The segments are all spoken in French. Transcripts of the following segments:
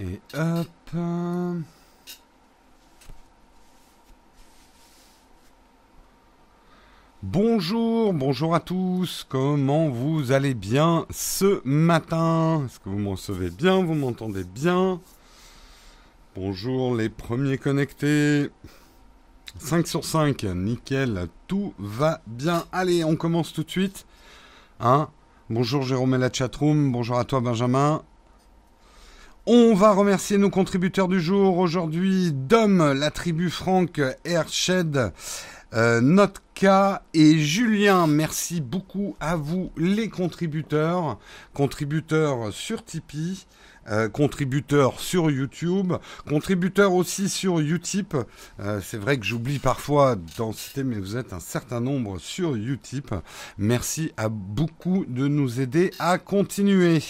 Et hop. Bonjour, bonjour à tous, comment vous allez bien ce matin? Est-ce que vous m'en recevez bien, vous m'entendez bien? Bonjour les premiers connectés. 5 sur 5, nickel, tout va bien. Allez, on commence tout de suite. Hein bonjour Jérôme et la chatroom, bonjour à toi Benjamin. On va remercier nos contributeurs du jour. Aujourd'hui, Dom, la tribu Franck, Airshed, euh, Notka et Julien. Merci beaucoup à vous les contributeurs. Contributeurs sur Tipeee. Euh, contributeurs sur YouTube, contributeurs aussi sur Utip. Euh, c'est vrai que j'oublie parfois d'en citer, mais vous êtes un certain nombre sur Utip. Merci à beaucoup de nous aider à continuer.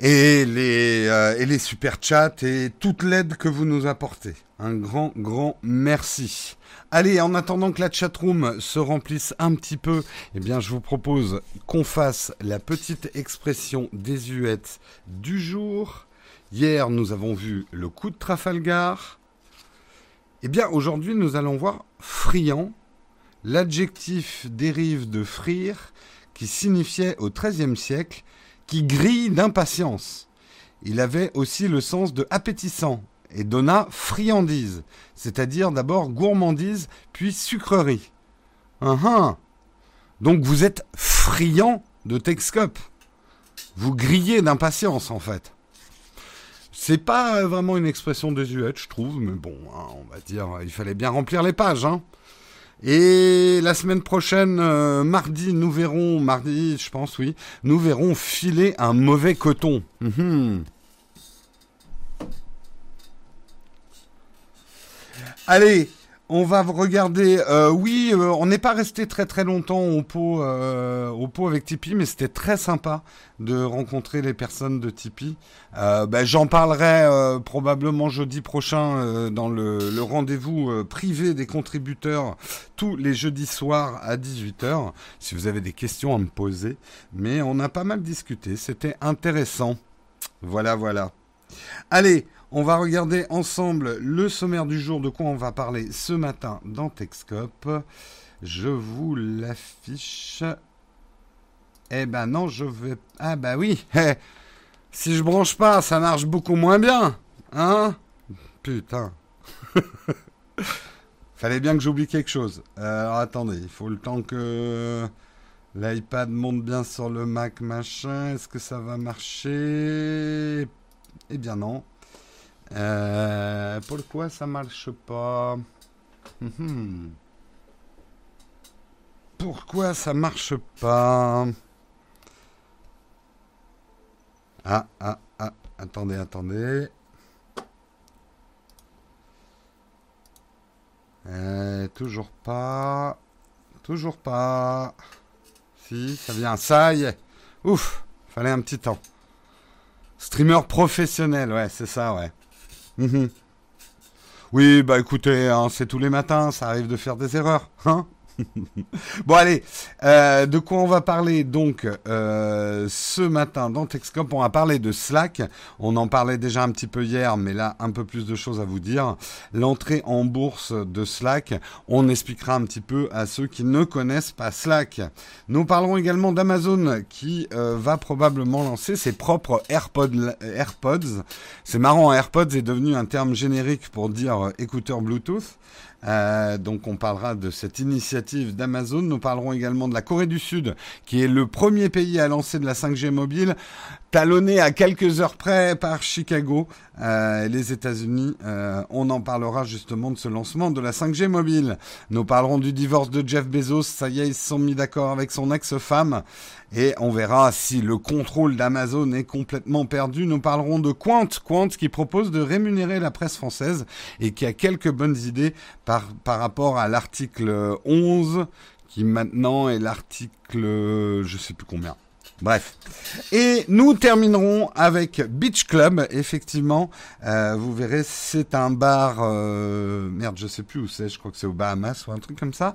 Et les, euh, et les super chats et toute l'aide que vous nous apportez. Un grand, grand merci. Allez, en attendant que la chatroom se remplisse un petit peu, eh bien, je vous propose qu'on fasse la petite expression désuète du jour. Hier, nous avons vu le coup de Trafalgar. Eh bien, aujourd'hui, nous allons voir friand. L'adjectif dérive de frire, qui signifiait au XIIIe siècle qui grille d'impatience. Il avait aussi le sens de appétissant, et donna friandise, c'est-à-dire d'abord gourmandise, puis sucrerie. Uh Donc vous êtes friand de Texcope. Vous grillez d'impatience en fait. C'est pas vraiment une expression désuète, je trouve, mais bon, hein, on va dire, il fallait bien remplir les pages. Hein. Et la semaine prochaine, euh, mardi, nous verrons, mardi, je pense, oui, nous verrons filer un mauvais coton. Mhm. Allez, on va regarder. Euh, oui, euh, on n'est pas resté très très longtemps au pot, euh, au pot avec Tipeee, mais c'était très sympa de rencontrer les personnes de Tipeee. Ben, J'en parlerai probablement jeudi prochain dans le, le rendez-vous privé des contributeurs tous les jeudis soirs à 18h. Si vous avez des questions à me poser, mais on a pas mal discuté, c'était intéressant. Voilà, voilà. Allez, on va regarder ensemble le sommaire du jour, de quoi on va parler ce matin dans Texcope. Je vous l'affiche. Eh ben non, je vais... Ah bah oui eh, Si je branche pas, ça marche beaucoup moins bien Hein? Putain Fallait bien que j'oublie quelque chose. Euh, alors attendez, il faut le temps que l'iPad monte bien sur le Mac machin. Est-ce que ça va marcher? Eh bien non. Euh, pourquoi ça marche pas? Mhm. Pourquoi ça marche pas? Ah, ah, ah, attendez, attendez. Euh, toujours pas. Toujours pas. Si, ça vient. Ça y est. Ouf, fallait un petit temps. Streamer professionnel, ouais, c'est ça, ouais. Mhm. Oui, bah écoutez, hein, c'est tous les matins, ça arrive de faire des erreurs, hein bon allez, euh, de quoi on va parler donc euh, ce matin dans Texcop On va parler de Slack. On en parlait déjà un petit peu hier, mais là un peu plus de choses à vous dire. L'entrée en bourse de Slack. On expliquera un petit peu à ceux qui ne connaissent pas Slack. Nous parlerons également d'Amazon qui euh, va probablement lancer ses propres AirPods. AirPods. C'est marrant, AirPods est devenu un terme générique pour dire écouteur Bluetooth. Euh, donc on parlera de cette initiative d'Amazon. Nous parlerons également de la Corée du Sud, qui est le premier pays à lancer de la 5G mobile, talonné à quelques heures près par Chicago, euh, les États-Unis. Euh, on en parlera justement de ce lancement de la 5G mobile. Nous parlerons du divorce de Jeff Bezos. Ça y est, ils se sont mis d'accord avec son ex-femme. Et on verra si le contrôle d'Amazon est complètement perdu. Nous parlerons de Quant, Quant qui propose de rémunérer la presse française et qui a quelques bonnes idées par, par rapport à l'article 11 qui maintenant est l'article je sais plus combien. Bref. Et nous terminerons avec Beach Club, effectivement. Euh, vous verrez, c'est un bar, euh, merde, je sais plus où c'est, je crois que c'est aux Bahamas ou un truc comme ça,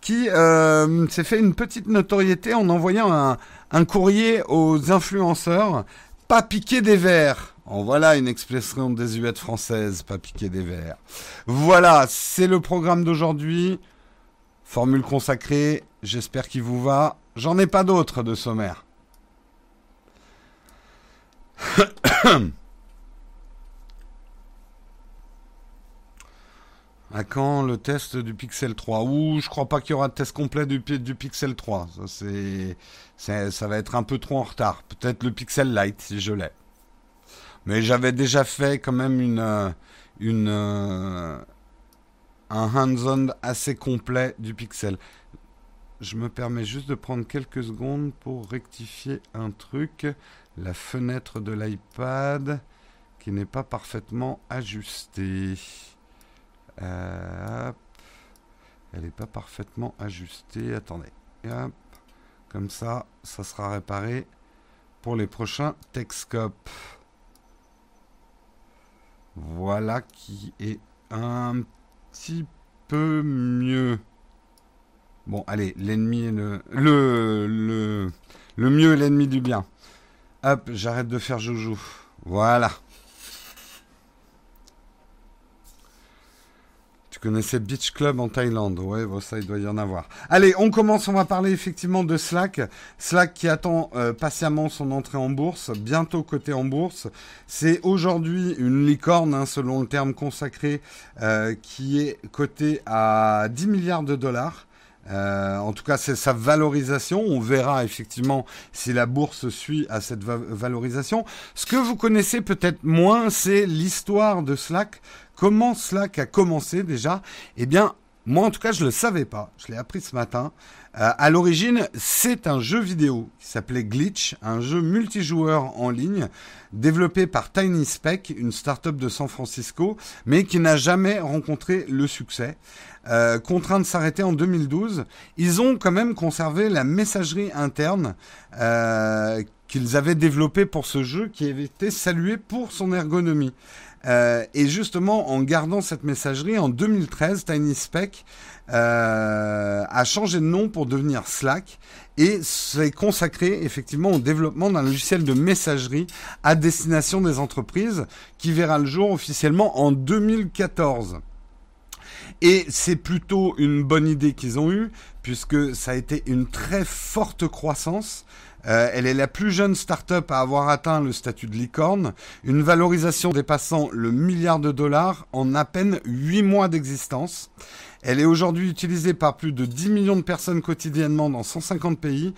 qui euh, s'est fait une petite notoriété en envoyant un, un courrier aux influenceurs pas piquer des verres. En voilà une expression désuète française, pas piquer des verres. Voilà, c'est le programme d'aujourd'hui. Formule consacrée, j'espère qu'il vous va. J'en ai pas d'autres de sommaire. À quand le test du Pixel 3 Ou je crois pas qu'il y aura de test complet du, Pixel 3. Ça, ça va être un peu trop en retard. Peut-être le Pixel Lite si je l'ai. Mais j'avais déjà fait quand même une, euh, une, euh, un hands-on assez complet du Pixel. Je me permets juste de prendre quelques secondes pour rectifier un truc. La fenêtre de l'iPad qui n'est pas parfaitement ajustée. Elle n'est pas parfaitement ajustée. Attendez. Comme ça, ça sera réparé pour les prochains Texcop. Voilà qui est un petit peu mieux. Bon, allez, l'ennemi est le, le, le mieux est l'ennemi du bien. J'arrête de faire joujou. Voilà. Tu connaissais Beach Club en Thaïlande? Ouais, bon, ça, il doit y en avoir. Allez, on commence. On va parler effectivement de Slack. Slack qui attend euh, patiemment son entrée en bourse. Bientôt côté en bourse. C'est aujourd'hui une licorne, hein, selon le terme consacré, euh, qui est cotée à 10 milliards de dollars. Euh, en tout cas, c'est sa valorisation. On verra effectivement si la bourse suit à cette valorisation. Ce que vous connaissez peut-être moins, c'est l'histoire de Slack. Comment Slack a commencé déjà? Eh bien, moi en tout cas, je ne le savais pas. Je l'ai appris ce matin. Euh, à l'origine, c'est un jeu vidéo qui s'appelait Glitch, un jeu multijoueur en ligne développé par Tiny Speck, une start-up de San Francisco, mais qui n'a jamais rencontré le succès. Euh, contraint de s'arrêter en 2012, ils ont quand même conservé la messagerie interne euh, qu'ils avaient développée pour ce jeu, qui avait été salué pour son ergonomie. Euh, et justement, en gardant cette messagerie, en 2013, TinySpec euh, a changé de nom pour devenir Slack et s'est consacré effectivement au développement d'un logiciel de messagerie à destination des entreprises qui verra le jour officiellement en 2014. Et c'est plutôt une bonne idée qu'ils ont eue, puisque ça a été une très forte croissance. Euh, elle est la plus jeune start-up à avoir atteint le statut de licorne, une valorisation dépassant le milliard de dollars en à peine 8 mois d'existence. Elle est aujourd'hui utilisée par plus de 10 millions de personnes quotidiennement dans 150 pays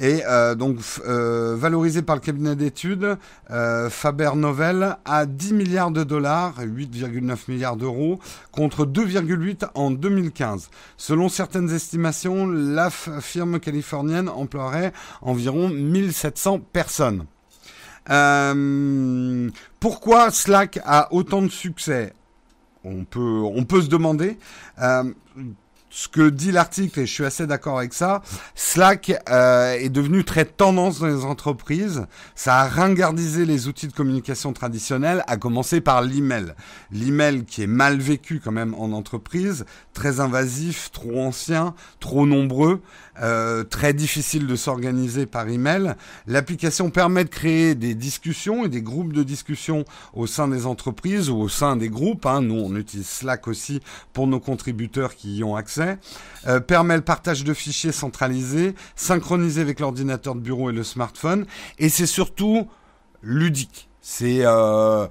et euh, donc euh, valorisé par le cabinet d'études euh, Faber Novel à 10 milliards de dollars, 8,9 milliards d'euros, contre 2,8 en 2015. Selon certaines estimations, la firme californienne emploierait environ 1700 personnes. pourquoi Slack a autant de succès? On peut, on peut se demander ce que dit l'article, et je suis assez d'accord avec ça, Slack euh, est devenu très tendance dans les entreprises. Ça a ringardisé les outils de communication traditionnels, à commencer par l'email. L'email qui est mal vécu quand même en entreprise, très invasif, trop ancien, trop nombreux. Euh, très difficile de s'organiser par email. L'application permet de créer des discussions et des groupes de discussion au sein des entreprises ou au sein des groupes. Hein. Nous, on utilise Slack aussi pour nos contributeurs qui y ont accès. Euh, permet le partage de fichiers centralisés, synchronisé avec l'ordinateur de bureau et le smartphone. Et c'est surtout ludique. C'est euh,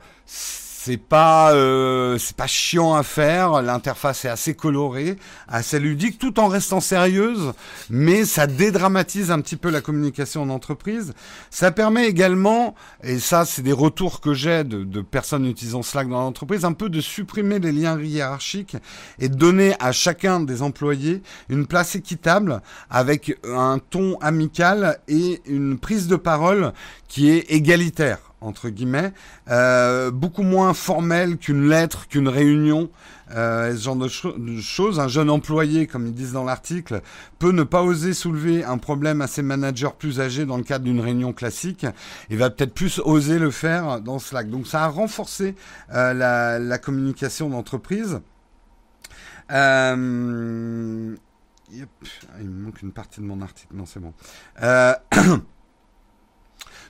c'est pas euh, c'est pas chiant à faire. L'interface est assez colorée, assez ludique, tout en restant sérieuse, mais ça dédramatise un petit peu la communication en entreprise. Ça permet également, et ça c'est des retours que j'ai de, de, personnes utilisant Slack dans l'entreprise, un peu de supprimer les liens hiérarchiques et de donner à chacun des employés une place équitable avec un ton amical et une prise de parole qui est égalitaire entre guillemets, euh, beaucoup moins formel qu'une lettre, qu'une réunion, euh, ce genre de, choses. Un jeune employé, comme ils disent dans l'article, peut ne pas oser soulever un problème à ses managers plus âgés dans le cadre d'une réunion classique, et va peut-être plus oser le faire dans Slack. Donc ça a renforcé euh, la, communication d'entreprise. Euh, il me manque une partie de mon article. Non, c'est bon.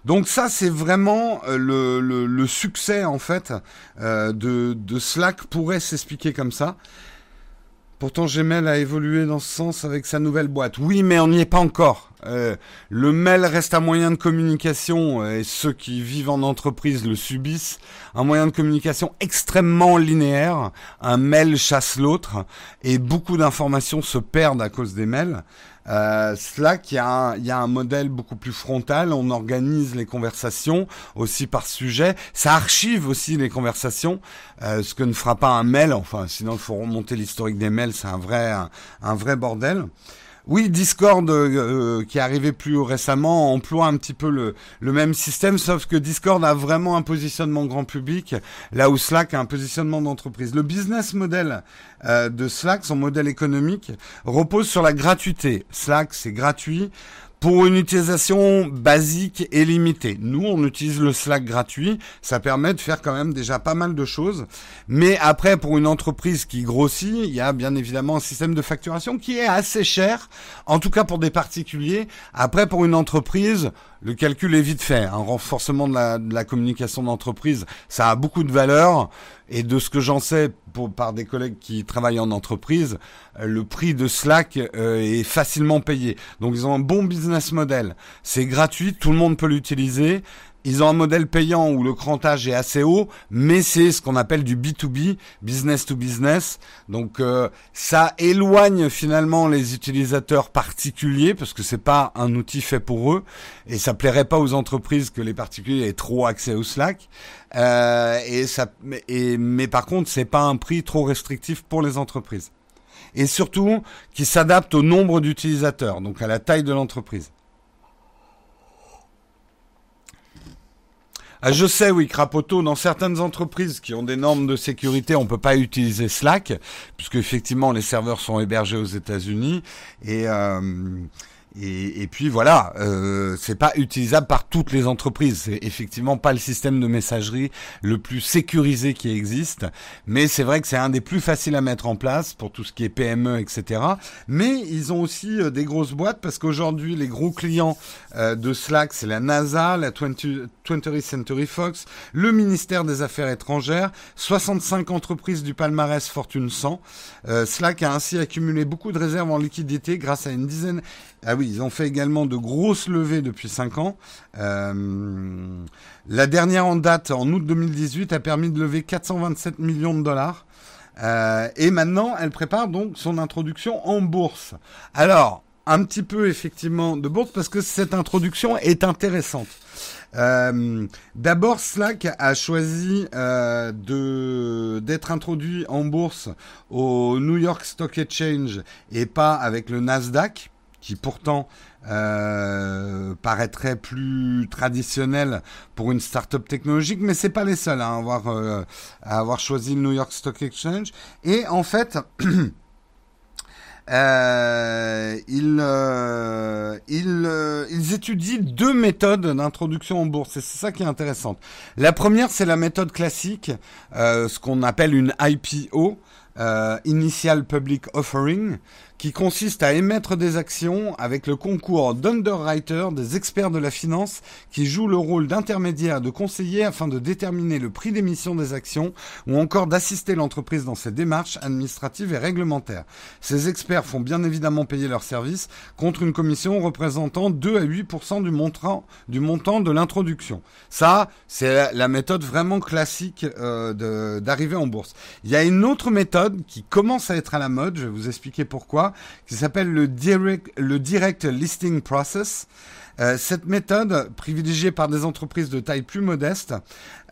Donc ça, c'est vraiment euh, le, succès en fait euh, de, Slack pourrait s'expliquer comme ça. Pourtant, Gmail a évolué dans ce sens avec sa nouvelle boîte. Oui, mais on n'y est pas encore. Euh, le mail reste un moyen de communication, et ceux qui vivent en entreprise le subissent, un moyen de communication extrêmement linéaire. Un mail chasse l'autre, et beaucoup d'informations se perdent à cause des mails. Euh, Slack, il y, a un, il y, a un modèle beaucoup plus frontal. On organise les conversations aussi par sujet. Ça archive aussi les conversations, euh, ce que ne fera pas un mail. Enfin, sinon il faut remonter l'historique des mails. C'est un vrai, un vrai bordel. Oui, Discord, euh, qui est arrivé plus récemment, emploie un petit peu le, le, même système, sauf que Discord a vraiment un positionnement grand public, là où Slack a un positionnement d'entreprise. Le business model euh, de Slack, son modèle économique, repose sur la gratuité. Slack, c'est gratuit pour une utilisation basique et limitée. Nous, on utilise le Slack gratuit, ça permet de faire quand même déjà pas mal de choses. Mais après, pour une entreprise qui grossit, il y a bien évidemment un système de facturation qui est assez cher, en tout cas pour des particuliers. Après, pour une entreprise, le calcul est vite fait. Un renforcement de la, de la communication d'entreprise, ça a beaucoup de valeur. Et de ce que j'en sais pour, par des collègues qui travaillent en entreprise, euh, le prix de Slack euh, est facilement payé. Donc ils ont un bon business model. C'est gratuit, tout le monde peut l'utiliser. Ils ont un modèle payant où le crantage est assez haut, mais c'est ce qu'on appelle du B2B, business to business. Donc euh, ça éloigne finalement les utilisateurs particuliers parce que c'est pas un outil fait pour eux et ça plairait pas aux entreprises que les particuliers aient trop accès au Slack. Euh, et ça, et, mais par contre, c'est pas un prix trop restrictif pour les entreprises. Et surtout, qui s'adapte au nombre d'utilisateurs, donc à la taille de l'entreprise. Ah, je sais, oui, Crapoto, dans certaines entreprises qui ont des normes de sécurité, on peut pas utiliser Slack, puisque effectivement les serveurs sont hébergés aux États-Unis. Et euh, et, et, puis voilà, euh, c'est pas utilisable par toutes les entreprises. C'est effectivement pas le système de messagerie le plus sécurisé qui existe, mais c'est vrai que c'est un des plus faciles à mettre en place pour tout ce qui est PME, etc. Mais ils ont aussi euh, des grosses boîtes parce qu'aujourd'hui les gros clients euh, de Slack, c'est la NASA, la 20th Century Fox, le ministère des Affaires étrangères, 65 entreprises du palmarès Fortune 100. Euh, Slack a ainsi accumulé beaucoup de réserves en liquidité grâce à une dizaine ah oui, ils ont fait également de grosses levées depuis 5 ans. Euh, la dernière en date, en août 2018, a permis de lever 427 millions de dollars. Euh, et maintenant, elle prépare donc son introduction en bourse. Alors, un petit peu effectivement de bourse parce que cette introduction est intéressante. Euh, D'abord, Slack a choisi d'être introduit en bourse au New York Stock Exchange et pas avec le Nasdaq qui pourtant euh, paraîtrait plus traditionnel pour une start-up technologique, mais c'est pas les seuls à avoir, euh, à avoir choisi le New York Stock Exchange. Et en fait, euh, ils, euh, ils, euh, ils étudient deux méthodes d'introduction en bourse. Et c'est ça qui est intéressant. La première, c'est la méthode classique, euh, ce qu'on appelle une IPO, Initial Public Offering qui consiste à émettre des actions avec le concours d'underwriters, des experts de la finance, qui jouent le rôle d'intermédiaire, de conseiller afin de déterminer le prix d'émission des actions ou encore d'assister l'entreprise dans ses démarches administratives et réglementaires. Ces experts font bien évidemment payer leurs services contre une commission représentant 2 à 8% du montant, du montant de l'introduction. Ça, c'est la méthode vraiment classique euh, d'arriver en bourse. Il y a une autre méthode qui commence à être à la mode, je vais vous expliquer pourquoi qui s'appelle le direct, Listing Process. Euh, cette méthode, privilégiée par des entreprises de taille plus modeste,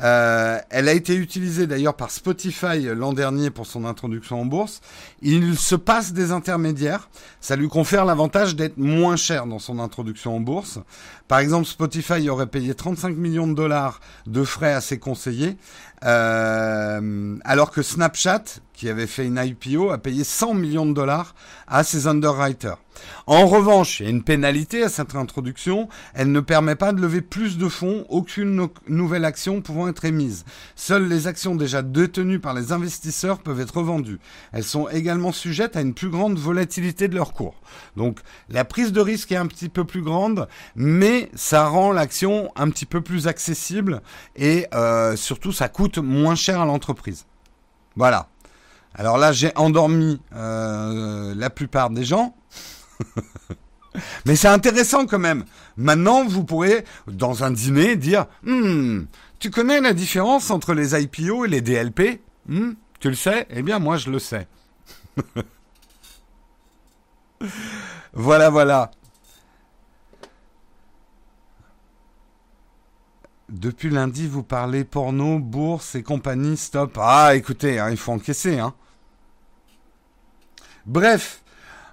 euh, elle a été utilisée d'ailleurs par Spotify l'an dernier pour son introduction en bourse. Il se passe des intermédiaires. Ça lui confère l'avantage d'être moins cher dans son introduction en bourse. Par exemple, Spotify aurait payé 35 millions de dollars de frais à ses conseillers, euh, alors que Snapchat, qui avait fait une IPO, a payé 100 millions de dollars à ses underwriters. En revanche, il y a une pénalité à cette introduction. Elle ne permet pas de lever plus de fonds, aucune nouvelle action pouvant être émise. Seules les actions déjà détenues par les investisseurs peuvent être vendues. Elles sont également sujettes à une plus grande volatilité de leur cours. Donc la prise de risque est un petit peu plus grande, mais ça rend l'action un petit peu plus accessible et euh, surtout ça coûte moins cher à l'entreprise. Voilà. Alors là, j'ai endormi euh, la plupart des gens. Mais c'est intéressant quand même. Maintenant, vous pourrez, dans un dîner, dire hmm, Tu connais la différence entre les IPO et les DLP hmm, Tu le sais? Eh bien, moi, je le sais. voilà, voilà. Depuis lundi, vous parlez porno, bourse et compagnie, stop. Ah, écoutez, hein, il faut encaisser. Hein. Bref,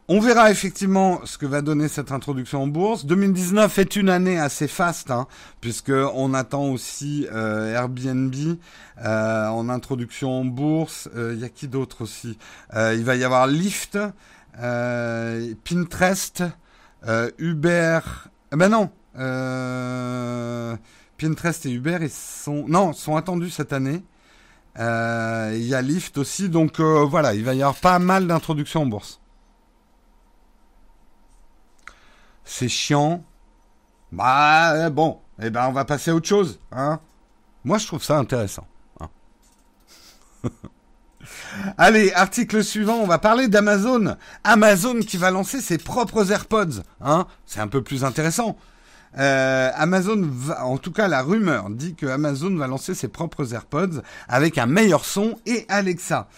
on verra effectivement ce que va donner cette introduction en bourse. 2019 est une année assez faste, hein, puisque on attend aussi euh, Airbnb euh, en introduction en bourse. Il euh, y a qui d'autre aussi? Il va y avoir Lyft, Pinterest, Uber. Eh ben non. Pinterest et Uber, ils sont non, sont attendus cette année. Euh, il y a Lyft aussi, donc euh, voilà, il va y avoir pas mal d'introductions en bourse. C'est chiant. Bah bon, eh ben on va passer à autre chose, hein. Moi je trouve ça intéressant. Hein. Allez, article suivant, on va parler d'Amazon. Amazon qui va lancer ses propres AirPods, hein. C'est un peu plus intéressant. Euh, Amazon, va, en tout cas la rumeur dit que Amazon va lancer ses propres AirPods avec un meilleur son et Alexa.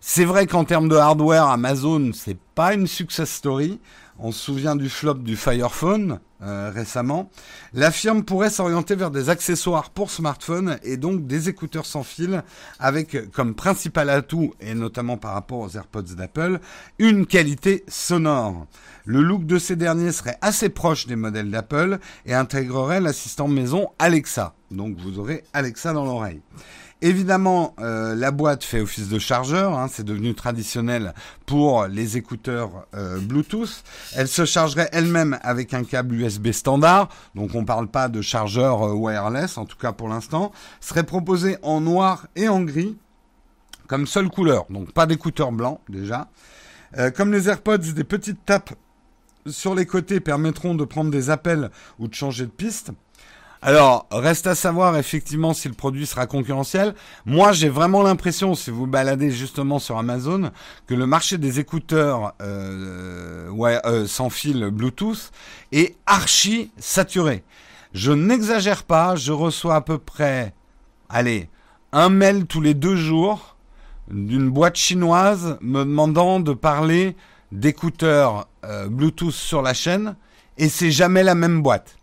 C'est vrai qu'en termes de hardware, Amazon, c'est pas une success story. On se souvient du flop du Fire Phone euh, récemment. La firme pourrait s'orienter vers des accessoires pour smartphones et donc des écouteurs sans fil avec comme principal atout, et notamment par rapport aux AirPods d'Apple, une qualité sonore. Le look de ces derniers serait assez proche des modèles d'Apple et intégrerait l'assistant maison Alexa. Donc vous aurez Alexa dans l'oreille. Évidemment, euh, la boîte fait office de chargeur, hein, c'est devenu traditionnel pour les écouteurs euh, Bluetooth. Elle se chargerait elle-même avec un câble USB standard, donc on ne parle pas de chargeur euh, wireless, en tout cas pour l'instant. Serait proposée en noir et en gris, comme seule couleur, donc pas d'écouteurs blancs déjà. comme les AirPods, des petites tapes sur les côtés permettront de prendre des appels ou de changer de piste. Alors, reste à savoir effectivement si le produit sera concurrentiel. Moi, j'ai vraiment l'impression, si vous baladez justement sur Amazon, que le marché des écouteurs euh, euh, sans fil Bluetooth est archi saturé. Je n'exagère pas, je reçois à peu près, allez, un mail tous les deux jours d'une boîte chinoise me demandant de parler d'écouteurs euh, Bluetooth sur la chaîne et c'est jamais la même boîte.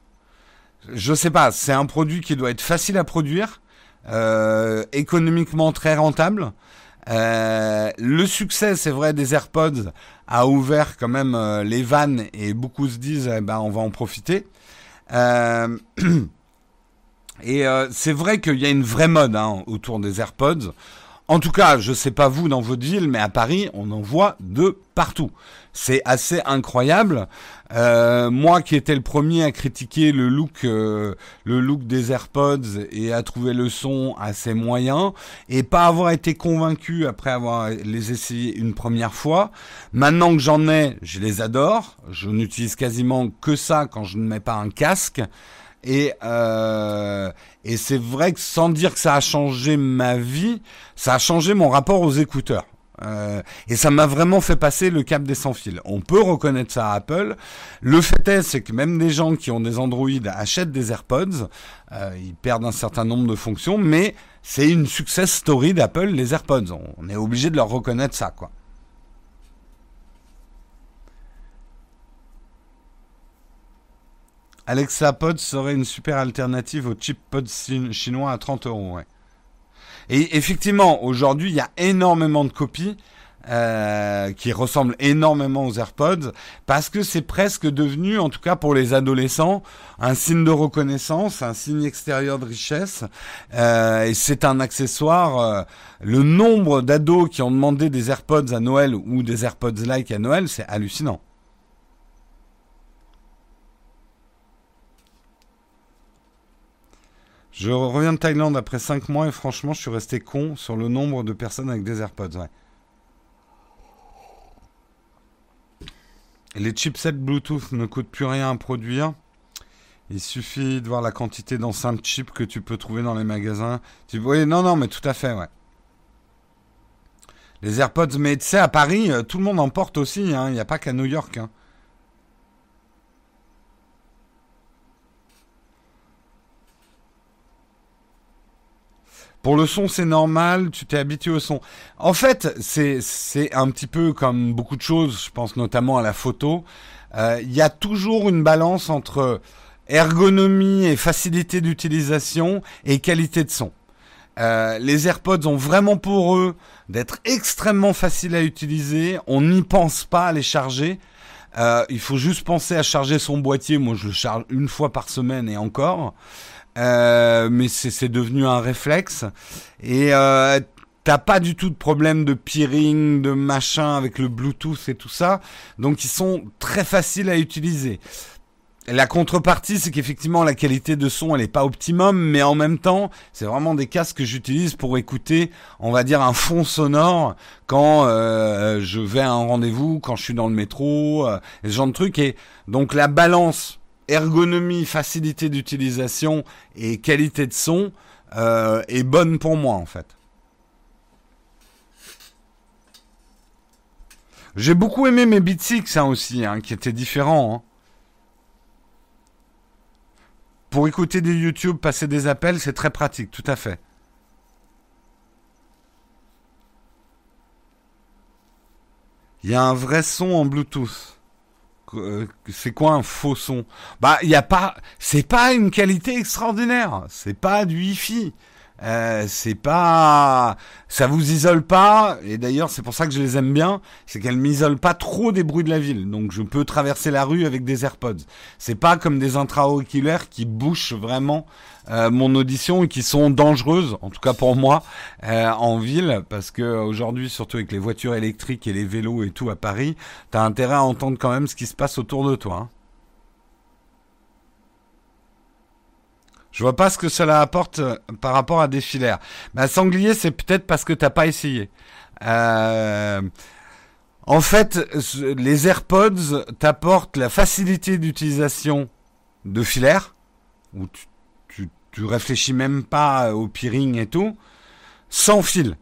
Je sais pas, c'est un produit qui doit être facile à produire, euh, économiquement très rentable. Euh, le succès, c'est vrai, des AirPods a ouvert quand même les vannes et beaucoup se disent, eh ben, on va en profiter. et c'est vrai qu'il y a une vraie mode hein, autour des AirPods. En tout cas, je sais pas vous dans votre ville, mais à Paris, on en voit de partout. C'est assez incroyable. Euh, moi qui étais le premier à critiquer le look, euh, le look des AirPods et à trouver le son assez moyen et pas avoir été convaincu après avoir les essayé une première fois. Maintenant que j'en ai, je les adore. Je n'utilise quasiment que ça quand je ne mets pas un casque. Et, euh, et c'est vrai que sans dire que ça a changé ma vie, ça a changé mon rapport aux écouteurs. Euh, et ça m'a vraiment fait passer le cap des sans fils. On peut reconnaître ça à Apple. Le fait est, c'est que même des gens qui ont des Android achètent des AirPods. Euh, ils perdent un certain nombre de fonctions, mais c'est une success story d'Apple, les AirPods. On est obligé de leur reconnaître ça, quoi. Alexa Pod serait une super alternative au chip pod chinois à 30 euros. Et effectivement, aujourd'hui, il y a énormément de copies. Euh, qui ressemblent énormément aux AirPods parce que c'est presque devenu, en tout cas pour les adolescents, un signe de reconnaissance, un signe extérieur de richesse. Euh, et c'est un accessoire. Euh, le nombre d'ados qui ont demandé des AirPods à Noël ou des AirPods like à Noël, c'est hallucinant. Je reviens de Thaïlande après 5 mois et franchement, je suis resté con sur le nombre de personnes avec des AirPods. Les chipsets Bluetooth ne coûtent plus rien à produire. Il suffit de voir la quantité d'enceintes chips que tu peux trouver dans les magasins. Oui, non, non, mais tout à fait, ouais. Les AirPods, mais tu sais, à Paris, euh, tout le monde en porte aussi. Hein. Il n'y a pas qu'à New York. Hein. Pour le son, c'est normal, tu t'es habitué au son. En fait, c'est c'est un petit peu comme beaucoup de choses, je pense notamment à la photo. Euh, il y a toujours une balance entre ergonomie et facilité d'utilisation et qualité de son. Euh, les AirPods ont vraiment pour eux d'être extrêmement faciles à utiliser. On n'y pense pas à les charger. Euh, il faut juste penser à charger son boîtier. Moi, je le charge une fois par semaine et encore. Euh, mais c'est devenu un réflexe. Et euh, t'as pas du tout de problème de peering, de machin avec le Bluetooth et tout ça. Donc ils sont très faciles à utiliser. La contrepartie, c'est qu'effectivement la qualité de son, elle est pas optimum, mais en même temps, c'est vraiment des casques que j'utilise pour écouter, on va dire, un fond sonore quand euh, je vais à un rendez-vous, quand je suis dans le métro, euh, ce genre de trucs. Et donc la balance ergonomie, facilité d'utilisation et qualité de son euh, est bonne pour moi en fait. J'ai beaucoup aimé mes Beats X hein, aussi, qui étaient différents. Hein. Pour écouter des YouTube, passer des appels, c'est très pratique, tout à fait. Il y a un vrai son en Bluetooth. Euh, c'est quoi un faux son? Bah, il y a pas, c'est pas une qualité extraordinaire. C'est pas du Wi-Fi. Euh, c'est pas, ça vous isole pas. Et d'ailleurs, c'est pour ça que je les aime bien, c'est qu'elles m'isolent pas trop des bruits de la ville. Donc, je peux traverser la rue avec des AirPods. C'est pas comme des intra-auriculaires qui bouchent vraiment euh, mon audition et qui sont dangereuses, en tout cas pour moi, euh, en ville, parce que aujourd'hui, surtout avec les voitures électriques et les vélos et tout à Paris, t'as intérêt à entendre quand même ce qui se passe autour de toi. Hein. Je vois pas ce que cela apporte euh, par rapport à des filaires. Bah, sanglier, c'est peut-être parce que t'as pas essayé. Euh, en fait, les AirPods t'apportent la facilité d'utilisation de filaires, où tu, tu, réfléchis même pas au peering et tout, sans fil.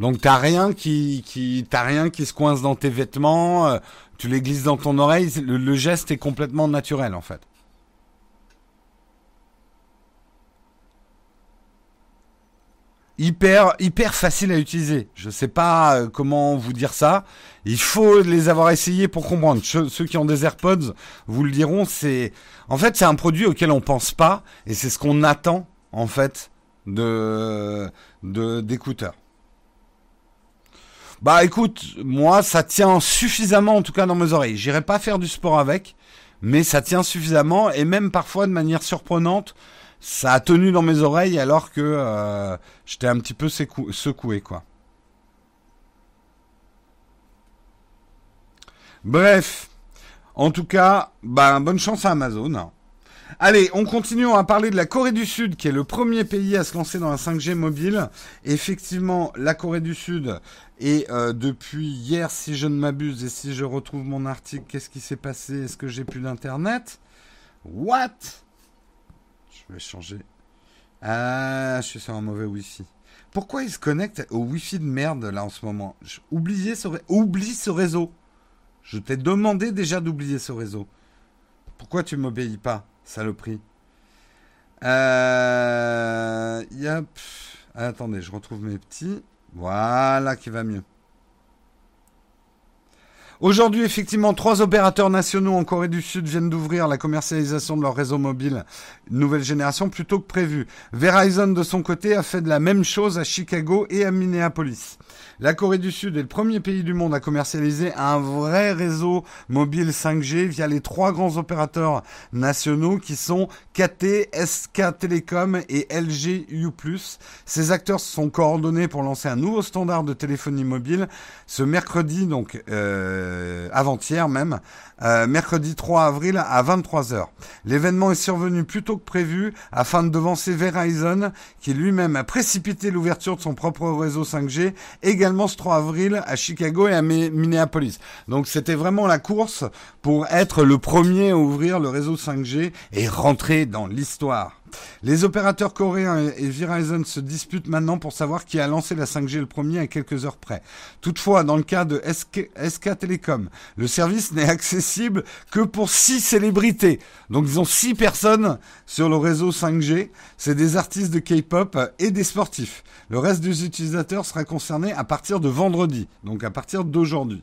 Donc t'as rien qui, qui t'as rien qui se coince dans tes vêtements, euh, tu les glisses dans ton oreille, le geste est complètement naturel en fait. Hyper facile à utiliser. Je sais pas euh, comment vous dire ça. Il faut les avoir essayés pour comprendre. Ceux qui ont des AirPods vous le diront. C'est en fait c'est un produit auquel on pense pas et c'est ce qu'on attend en fait de d'écouteurs. Bah écoute, moi ça tient suffisamment en tout cas dans mes oreilles. J'irai pas faire du sport avec, mais ça tient suffisamment et même parfois de manière surprenante ça a tenu dans mes oreilles alors que euh, j'étais un petit peu secoué, quoi. Bref, en tout cas, bah, bonne chance à Amazon. Allez, on continue à parler de la Corée du Sud, qui est le premier pays à se lancer dans la 5G mobile. Effectivement, la Corée du Sud est euh, depuis hier, si je ne m'abuse, et si je retrouve mon article, qu'est-ce qui s'est passé? Est-ce que j'ai plus d'internet? What? Je vais changer. Ah, je suis sur un mauvais Wi-Fi. Pourquoi il se connecte au Wi-Fi de merde là en ce moment? Oubliez ce, Oublie ce réseau. Je t'ai demandé déjà d'oublier ce réseau. Pourquoi tu m'obéis pas, saloperie? Euh... Yep. Attendez, je retrouve mes petits. Voilà qui va mieux. Aujourd'hui, effectivement, trois opérateurs nationaux en Corée du Sud viennent d'ouvrir la commercialisation de leur réseau mobile nouvelle génération plus tôt que prévu. Verizon, de son côté, a fait de la même chose à Chicago et à Minneapolis. La Corée du Sud est le premier pays du monde à commercialiser un vrai réseau mobile 5G via les trois grands opérateurs nationaux qui sont KT, SK Telecom et LG U+. Ces acteurs se sont coordonnés pour lancer un nouveau standard de téléphonie mobile ce mercredi, donc euh, euh, avant-hier même, euh, mercredi 3 avril à 23h. L'événement est survenu plus tôt que prévu afin de devancer Verizon, qui lui-même a précipité l'ouverture de son propre réseau 5G, également ce 3 avril à Chicago et à Minneapolis. Donc c'était vraiment la course pour être le premier à ouvrir le réseau 5G et rentrer dans l'histoire. Les opérateurs coréens et Verizon se disputent maintenant pour savoir qui a lancé la 5G le premier à quelques heures près. Toutefois, dans le cas de SK, Telecom, le service n'est accessible que pour six célébrités. Donc ils ont six personnes sur le réseau 5G. C'est des artistes de K-pop et des sportifs. Le reste des utilisateurs sera concerné à partir de vendredi, donc à partir d'aujourd'hui.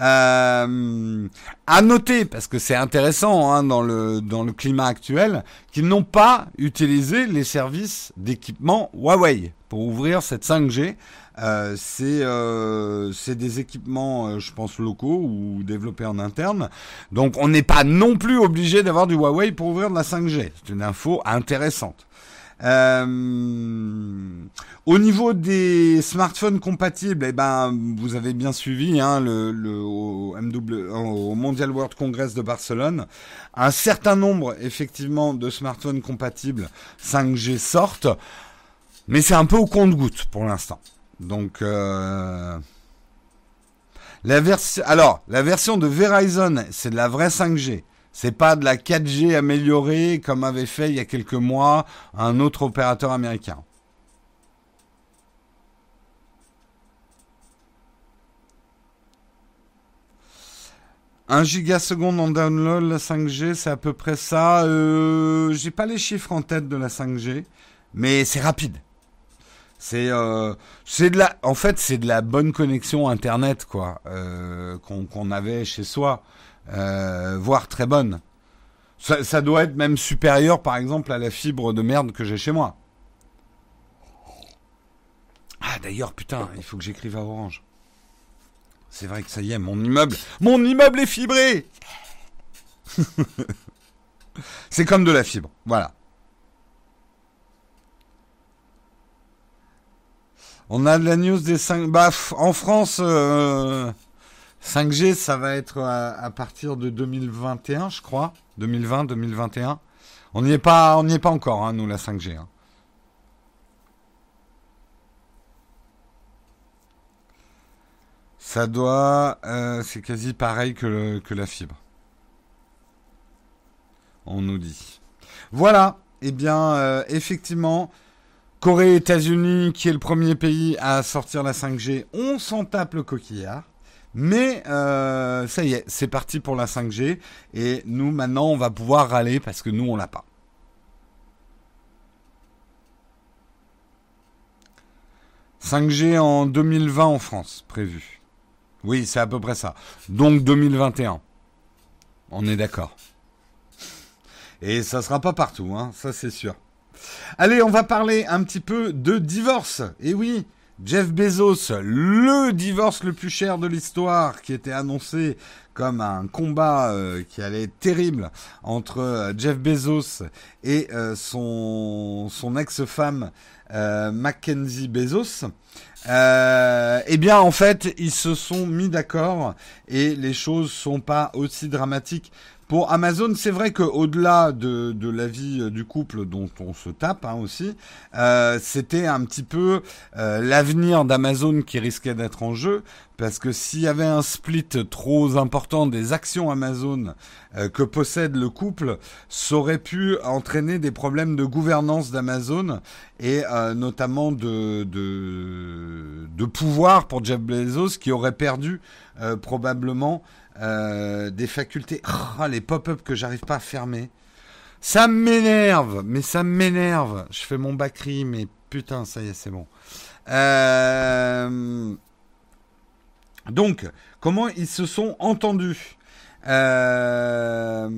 Euh, à noter, parce que c'est intéressant hein, dans, le, dans le climat actuel, qu'ils n'ont pas utilisé les services d'équipement Huawei pour ouvrir cette 5G. Euh, c'est euh, des équipements, euh, je pense, locaux ou développés en interne. Donc on n'est pas non plus obligé d'avoir du Huawei pour ouvrir de la 5G. C'est une info intéressante. Euh, au niveau des smartphones compatibles, eh ben, vous avez bien suivi hein, le, au, MW, au Mondial World Congress de Barcelone, un certain nombre effectivement de smartphones compatibles 5G sortent, mais c'est un peu au compte-goutte pour l'instant. Donc euh, la version, alors la version de Verizon, c'est de la vraie 5G. C'est pas de la 4G améliorée comme avait fait il y a quelques mois un autre opérateur américain. Un gigaseconde en download, la 5G, c'est à peu près ça. Euh, J'ai pas les chiffres en tête de la 5G, mais c'est rapide. C'est euh, c'est de la, en fait, c'est de la bonne connexion internet quoi euh, qu'on avait chez soi, euh, voire très bonne. Ça, doit être même supérieur, par exemple, à la fibre de merde que j'ai chez moi. Ah d'ailleurs, putain, il faut que j'écrive à Orange. C'est vrai que ça y est, mon immeuble, mon immeuble est fibré. C'est comme de la fibre, voilà. On a de la news des 5... Bah, en France, 5G, euh, ça va être à, partir de 2021, je crois. 2020, 2021. On n'y est pas, on n'y est pas encore, hein, nous, la 5G. Hein. Ça doit... Euh, c'est quasi pareil que, que la fibre. On nous dit. Voilà. Eh bien, euh, effectivement, Corée, États-Unis, qui est le premier pays à sortir la 5G, on s'en tape le coquillard. Mais euh, ça y est, c'est parti pour la 5G. Et nous, maintenant, on va pouvoir râler parce que nous, on l'a pas. 5G en 2020 en France, prévu. Oui, c'est à peu près ça. Donc 2021. On est d'accord. Et ça sera pas partout, hein, ça c'est sûr. Allez, on va parler un petit peu de divorce. Et oui, Jeff Bezos, le divorce le plus cher de l'histoire, qui était annoncé comme un combat euh, qui allait être terrible entre euh, Jeff Bezos et euh, son, son ex-femme Mackenzie Bezos. eh bien, en fait, ils se sont mis d'accord et les choses sont pas aussi dramatiques pour Amazon, c'est vrai qu'au-delà de, de la vie euh, du couple dont on se tape hein, aussi, euh, c'était un petit peu euh, l'avenir d'Amazon qui risquait d'être en jeu, parce que s'il y avait un split trop important des actions Amazon que possède le couple, ça aurait pu entraîner des problèmes de gouvernance d'Amazon et notamment de, de, de pouvoir pour Jeff Bezos qui aurait perdu probablement euh, des facultés. Oh, les pop-up que j'arrive pas à fermer. Ça m'énerve, mais ça m'énerve. Je fais mon bacri, mais putain, ça y est, c'est bon. Euh, donc, comment ils se sont entendus? Euh...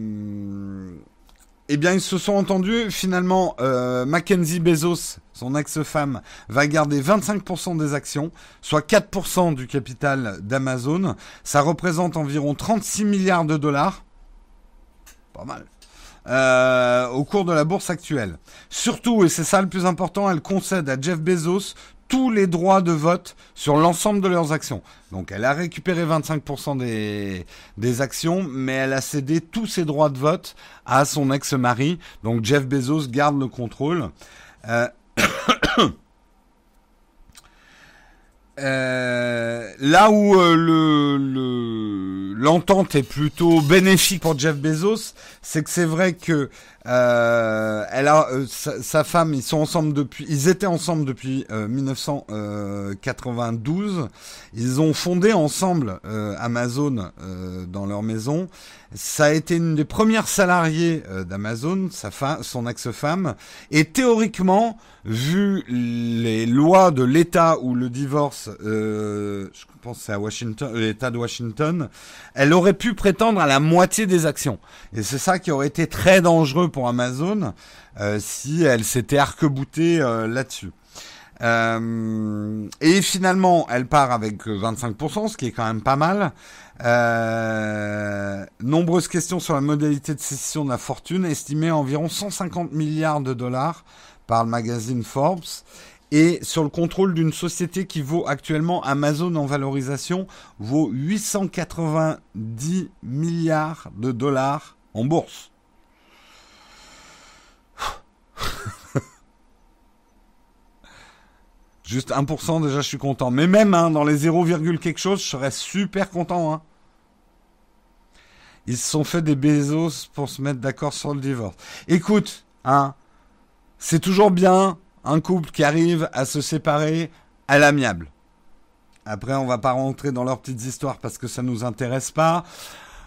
Eh bien, ils se sont entendus. Finalement, euh, Mackenzie Bezos, son ex-femme, va garder 25% des actions, soit 4% du capital d'Amazon. Ça représente environ 36 milliards de dollars. Pas mal. Euh, au cours de la bourse actuelle. Surtout, et c'est ça le plus important, elle concède à Jeff Bezos tous les droits de vote sur l'ensemble de leurs actions. Donc elle a récupéré 25% des, actions, mais elle a cédé tous ses droits de vote à son ex-mari. Donc Jeff Bezos garde le contrôle. Euh, Euh, là où euh, le l'entente est plutôt bénéfique pour Jeff Bezos, c'est que c'est vrai que euh, elle a euh, sa, femme, ils sont ensemble depuis, ils étaient ensemble depuis 1992. Ils ont fondé ensemble Amazon dans leur maison. Ça a été une des premières salariées d'Amazon, sa femme, son ex-femme, et théoriquement, vu les lois de l'État où le divorce, je pense c'est à Washington, l'État de Washington, elle aurait pu prétendre à la moitié des actions. Et c'est ça qui aurait été très dangereux pour Amazon euh, si elle s'était arc-boutée euh, là-dessus. Euh, et finalement, elle part avec 25%, ce qui est quand même pas mal. nombreuses questions sur la modalité de cession de la fortune, estimée à environ 150 milliards de dollars par le magazine Forbes et sur le contrôle d'une société qui vaut actuellement Amazon en valorisation vaut 890 milliards de dollars en bourse. Juste 1% déjà je suis content. Mais même hein, dans les 0, quelque chose, je serais super content. Hein. Ils se sont fait des Bezos pour se mettre d'accord sur le divorce. Écoute, hein, c'est toujours bien un couple qui arrive à se séparer à l'amiable. Après, on va pas rentrer dans leurs petites histoires parce que ça nous intéresse pas.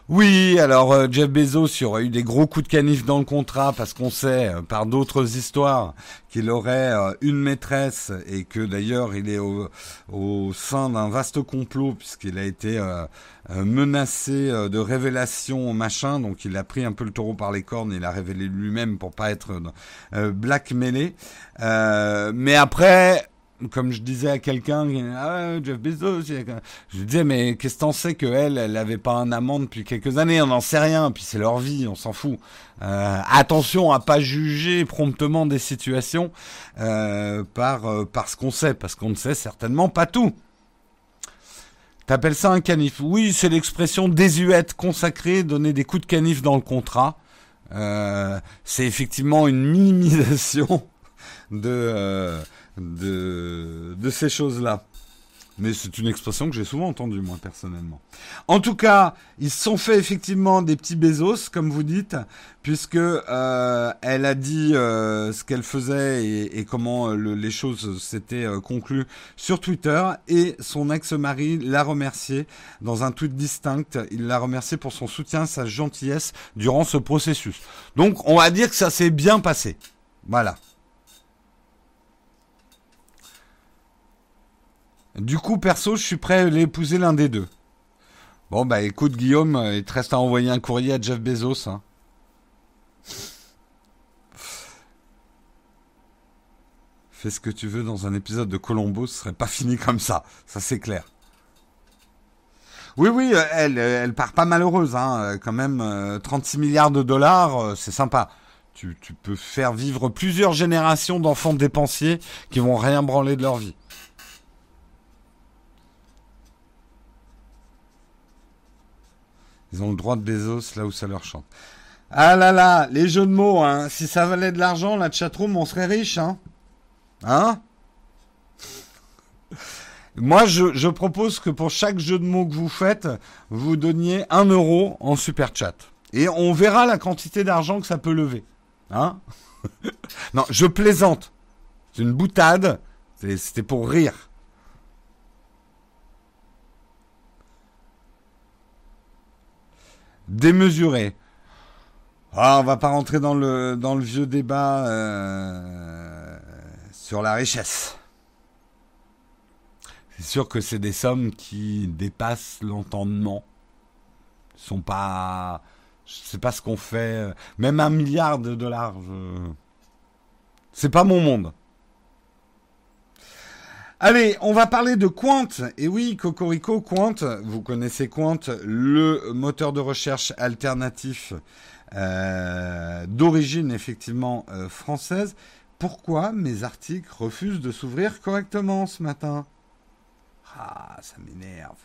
Oui, alors euh, Jeff Bezos, il y aurait eu des gros coups de canif dans le contrat parce qu'on sait euh, par d'autres histoires qu'il aurait euh, une maîtresse et que d'ailleurs il est au, au sein d'un vaste complot puisqu'il a été menacé de révélation machin, donc il a pris un peu le taureau par les cornes, il a révélé lui-même pour pas être blackmailé. mais après, comme je disais à quelqu'un, ah, Jeff Bezos, je disais, mais qu'est-ce que t'en sais qu'elle, elle n'avait pas un amant depuis quelques années, on n'en sait rien, puis c'est leur vie, on s'en fout. Euh, attention à pas juger promptement des situations euh, par, euh, par ce qu'on sait, parce qu'on ne sait certainement pas tout. T'appelles ça un canif? Oui, c'est l'expression désuète consacrée, donner des coups de canif dans le contrat. c'est effectivement une minimisation de de, de ces choses-là. Mais c'est une expression que j'ai souvent entendue, moi, personnellement. En tout cas, ils se sont fait effectivement des petits Bezos, comme vous dites, puisque euh, elle a dit euh, ce qu'elle faisait et, comment euh, les choses s'étaient conclues sur Twitter. Et son ex-mari l'a remercié dans un tweet distinct. Il l'a remercié pour son soutien, sa gentillesse durant ce processus. Donc, on va dire que ça s'est bien passé. Voilà. Du coup, perso, je suis prêt à l'épouser l'un des deux. Bon, bah écoute, Guillaume, il te reste à envoyer un courrier à Jeff Bezos. Hein. Fais ce que tu veux dans un épisode de Colombo, ce serait pas fini comme ça. Ça, c'est clair. Oui, oui, elle, elle part pas malheureuse, hein. Quand même, 36 euh, milliards de dollars, euh, c'est sympa. Tu, tu peux faire vivre plusieurs générations d'enfants dépensiers qui vont rien branler de leur vie. Ils ont le droit de Bezos là où ça leur chante. Ah là là, les jeux de mots, hein. Si ça valait de l'argent, la chatroom, on serait riche, hein. Hein? Moi, je, propose que pour chaque jeu de mots que vous faites, vous donniez un euro en super chat. Et on verra la quantité d'argent que ça peut lever. Hein? Non, je plaisante. C'est une boutade. C'était pour rire. Démesuré. Ah, on va pas rentrer dans le, dans le vieux débat euh, sur la richesse. C'est sûr que c'est des sommes qui dépassent l'entendement. Sont pas, je sais pas ce qu'on fait. Même un milliard de dollars, je... c'est pas mon monde. Allez, on va parler de Quant. Et oui, Cocorico, Quant, vous connaissez Quant, le moteur de recherche alternatif euh, d'origine effectivement euh, française. pourquoi mes articles refusent de s'ouvrir correctement ce matin? Ah, ça m'énerve.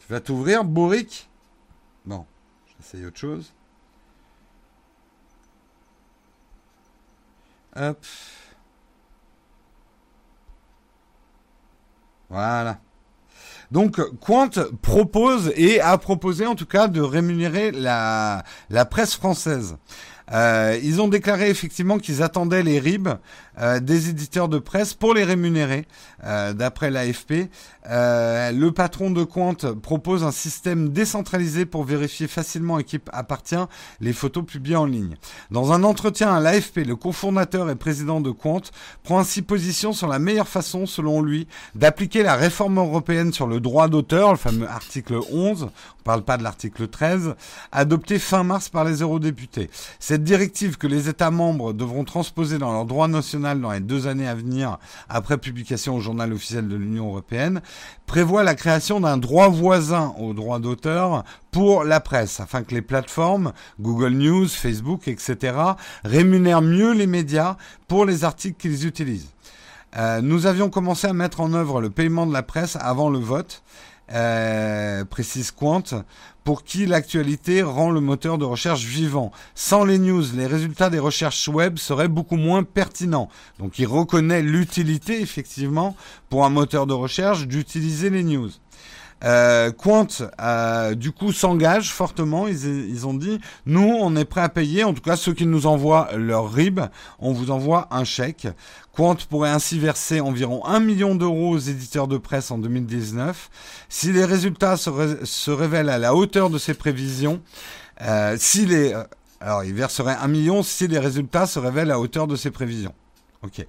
Tu vas t'ouvrir, Bourric Bon, j'essaye autre chose. Hop. Voilà. Donc Quant propose et a proposé en tout cas de rémunérer la, la presse française. Euh, ils ont déclaré effectivement qu'ils attendaient les RIB euh, des éditeurs de presse pour les rémunérer, euh, d'après l'AFP. le patron de Quant propose un système décentralisé pour vérifier facilement à qui appartient les photos publiées en ligne. Dans un entretien à l'AFP, le cofondateur et président de Quant prend ainsi position sur la meilleure façon, selon lui, d'appliquer la réforme européenne sur le droit d'auteur, le fameux article 11, on parle pas de l'article 13, adopté fin mars par les eurodéputés. Directive que les États membres devront transposer dans leur droit national dans les deux années à venir, après publication au journal officiel de l'Union européenne, prévoit la création d'un droit voisin au droit d'auteur pour la presse, afin que les plateformes, Google News, Facebook, etc., rémunèrent mieux les médias pour les articles qu'ils utilisent. Euh, nous avions commencé à mettre en œuvre le paiement de la presse avant le vote, euh, précise Quant, pour qui l'actualité rend le moteur de recherche vivant. Sans les news, les résultats des recherches web seraient beaucoup moins pertinents. Donc il reconnaît l'utilité, effectivement, pour un moteur de recherche d'utiliser les news. Euh, Quant, euh, du coup, s'engage fortement. Ils, ont dit, nous, on est prêt à payer. En tout cas, ceux qui nous envoient leur RIB, on vous envoie un chèque. Quant pourrait ainsi verser environ 1 million d'euros aux éditeurs de presse en 2019. Si les résultats se, révèlent à la hauteur de ses prévisions, euh, si les, alors, il verserait 1 million si les résultats se révèlent à hauteur de ses prévisions. Ok.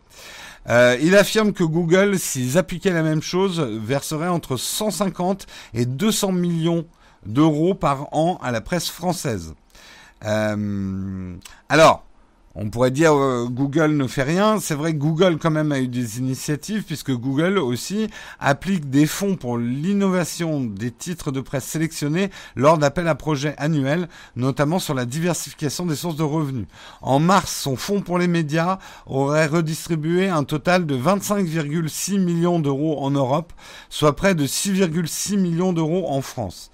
Euh, il affirme que Google, s'ils appliquaient la même chose, verserait entre 150 et 200 millions d'euros par an à la presse française. Euh, alors, on pourrait dire euh, Google ne fait rien. C'est vrai que Google quand même a eu des initiatives puisque Google aussi applique des fonds pour l'innovation des titres de presse sélectionnés lors d'appels à projets annuels, notamment sur la diversification des sources de revenus. En mars, son fonds pour les médias aurait redistribué un total de 25,6 millions d'euros en Europe, soit près de 6,6 millions d'euros en France.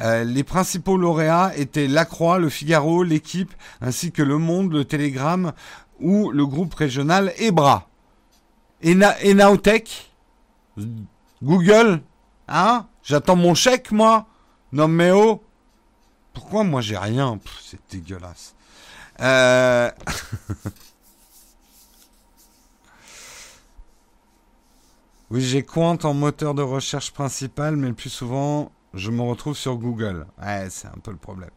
Euh, les principaux lauréats étaient La Croix, Le Figaro, L'équipe, ainsi que Le Monde, Le Télégramme ou le groupe régional EBRA. Et, Naotech Google? Hein? J'attends mon chèque, moi. Non mais oh. Pourquoi moi j'ai rien? C'est dégueulasse. Euh... oui, j'ai Quant en moteur de recherche principal, mais le plus souvent, je me retrouve sur Google. Ouais, c'est un peu le problème.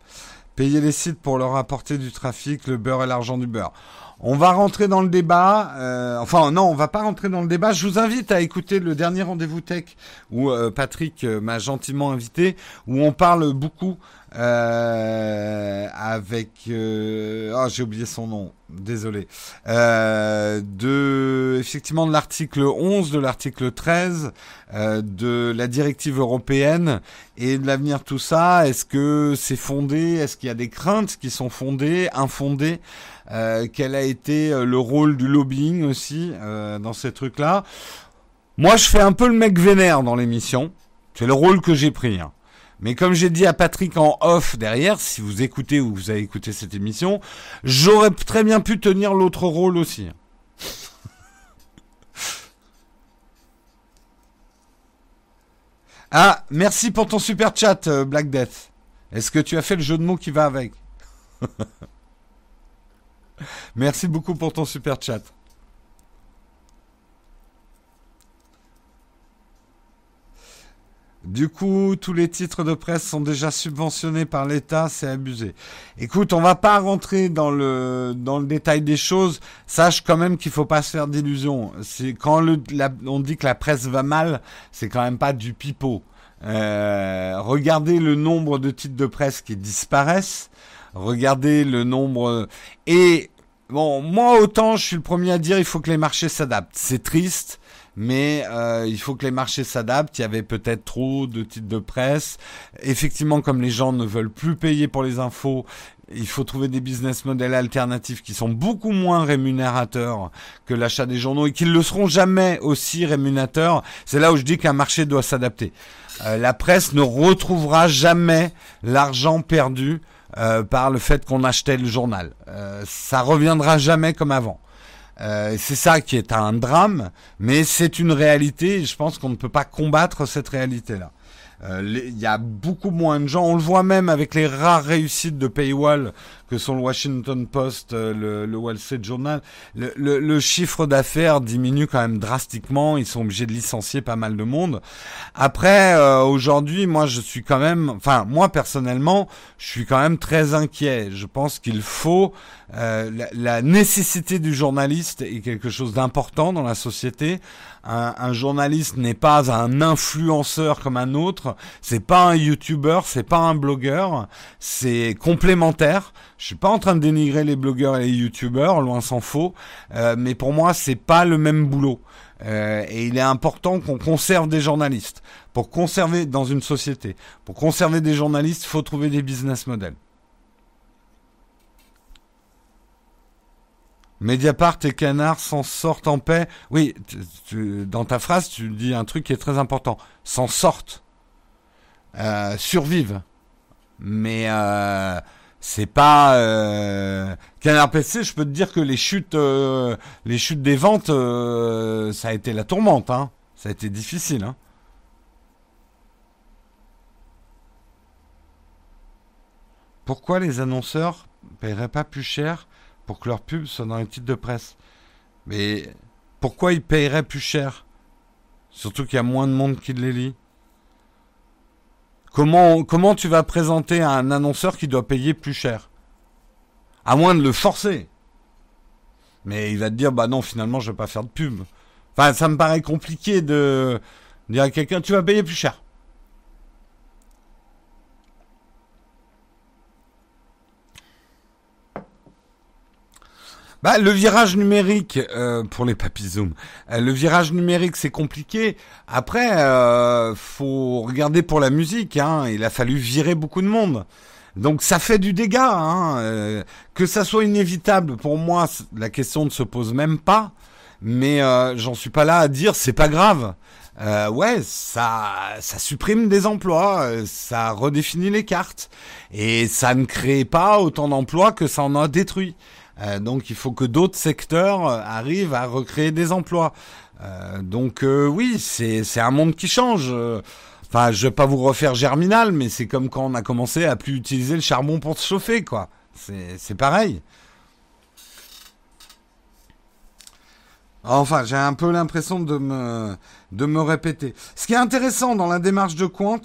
Payer les sites pour leur apporter du trafic, le beurre et l'argent du beurre. On va rentrer dans le débat. Euh, enfin, non, on va pas rentrer dans le débat. Je vous invite à écouter le dernier rendez-vous tech où euh, Patrick euh, m'a gentiment invité, où on parle beaucoup euh, avec euh, ah j'ai oublié son nom. Désolé. Euh, de effectivement de l'article 11 de l'article 13 euh, de la directive européenne et de l'avenir tout ça. Est-ce que c'est fondé? Est-ce qu'il y a des craintes qui sont fondées infondées? Quel a été le rôle du lobbying aussi dans ces trucs là moi je fais un peu le mec vénère dans l'émission. C'est le rôle que j'ai pris hein. Mais comme j'ai dit à Patrick en off derrière, si vous écoutez ou vous avez écouté cette émission, j'aurais très bien pu tenir l'autre rôle aussi. ah, merci pour ton super chat, euh, Black Death. Est-ce que tu as fait le jeu de mots qui va avec? Merci beaucoup pour ton super chat. Du coup, tous les titres de presse sont déjà subventionnés par l'État, c'est abusé. Écoute, on va pas rentrer dans le dans le détail des choses. Sache quand même qu'il faut pas se faire d'illusions. C'est quand le, on dit que la presse va mal, c'est quand même pas du pipeau. Euh, regardez le nombre de titres de presse qui disparaissent. Regardez le nombre et bon, moi autant je suis le premier à dire il faut que les marchés s'adaptent. C'est triste mais euh, il faut que les marchés s'adaptent. Il y avait peut-être trop de titres de presse. Effectivement, comme les gens ne veulent plus payer pour les infos, il faut trouver des business models alternatifs qui sont beaucoup moins rémunérateurs que l'achat des journaux et qui ne le seront jamais aussi rémunérateurs. C'est là où je dis qu'un marché doit s'adapter. Euh, la presse ne retrouvera jamais l'argent perdu euh, par le fait qu'on achetait le journal. Euh, ça reviendra jamais comme avant. Euh, c'est ça qui est un drame, mais c'est une réalité. Et je pense qu'on ne peut pas combattre cette réalité-là. Euh, il y a beaucoup moins de gens. On le voit même avec les rares réussites de paywall que sont le Washington Post, euh, le, le Wall Street Journal. Le, le, le chiffre d'affaires diminue quand même drastiquement. Ils sont obligés de licencier pas mal de monde. Après, euh, aujourd'hui, moi, je suis quand même, enfin, moi personnellement, je suis quand même très inquiet. Je pense qu'il faut euh, la, la, nécessité du journaliste est quelque chose d'important dans la société. Un, un journaliste n'est pas un influenceur comme un autre. C'est pas un YouTuber, c'est pas un blogueur. C'est complémentaire. Je suis pas en train de dénigrer les blogueurs et les YouTubers, loin s'en faut. Euh, mais pour moi, c'est pas le même boulot. Euh, et il est important qu'on conserve des journalistes. Pour conserver dans une société, pour conserver des journalistes, faut trouver des business models. Mediapart et Canard s'en sortent en paix. Oui, tu, tu, dans ta phrase, tu dis un truc qui est très important. S'en sortent. Euh, survivent. Mais euh, c'est pas euh, Canard PC. Je peux te dire que les chutes, euh, les chutes des ventes, euh, ça a été la tourmente. Hein. Ça a été difficile. Hein. Pourquoi les annonceurs paieraient pas plus cher pour que leur pub soit dans les titres de presse. Mais pourquoi ils paieraient plus cher? Surtout qu'il y a moins de monde qui les lit. Comment, comment tu vas présenter à un annonceur qui doit payer plus cher? À moins de le forcer. Mais il va te dire, bah non, finalement, je vais pas faire de pub. Enfin, ça me paraît compliqué de dire à quelqu'un, tu vas payer plus cher. Bah, le virage numérique euh, pour les papis zoom. Euh, le virage numérique, c'est compliqué. Après, euh, faut regarder pour la musique. Hein. Il a fallu virer beaucoup de monde. Donc ça fait du dégât. Hein. Euh, que ça soit inévitable, pour moi, la question ne se pose même pas. Mais euh, j'en suis pas là à dire c'est pas grave. Euh, ouais, ça, ça supprime des emplois, ça redéfinit les cartes et ça ne crée pas autant d'emplois que ça en a détruit. Euh, donc il faut que d'autres secteurs euh, arrivent à recréer des emplois. Euh, donc oui, c'est un monde qui change. Enfin, je vais pas vous refaire Germinal, mais c'est comme quand on a commencé à plus utiliser le charbon pour se chauffer, quoi. C'est pareil. Enfin, j'ai un peu l'impression de me, de me répéter. Ce qui est intéressant dans la démarche de Quant,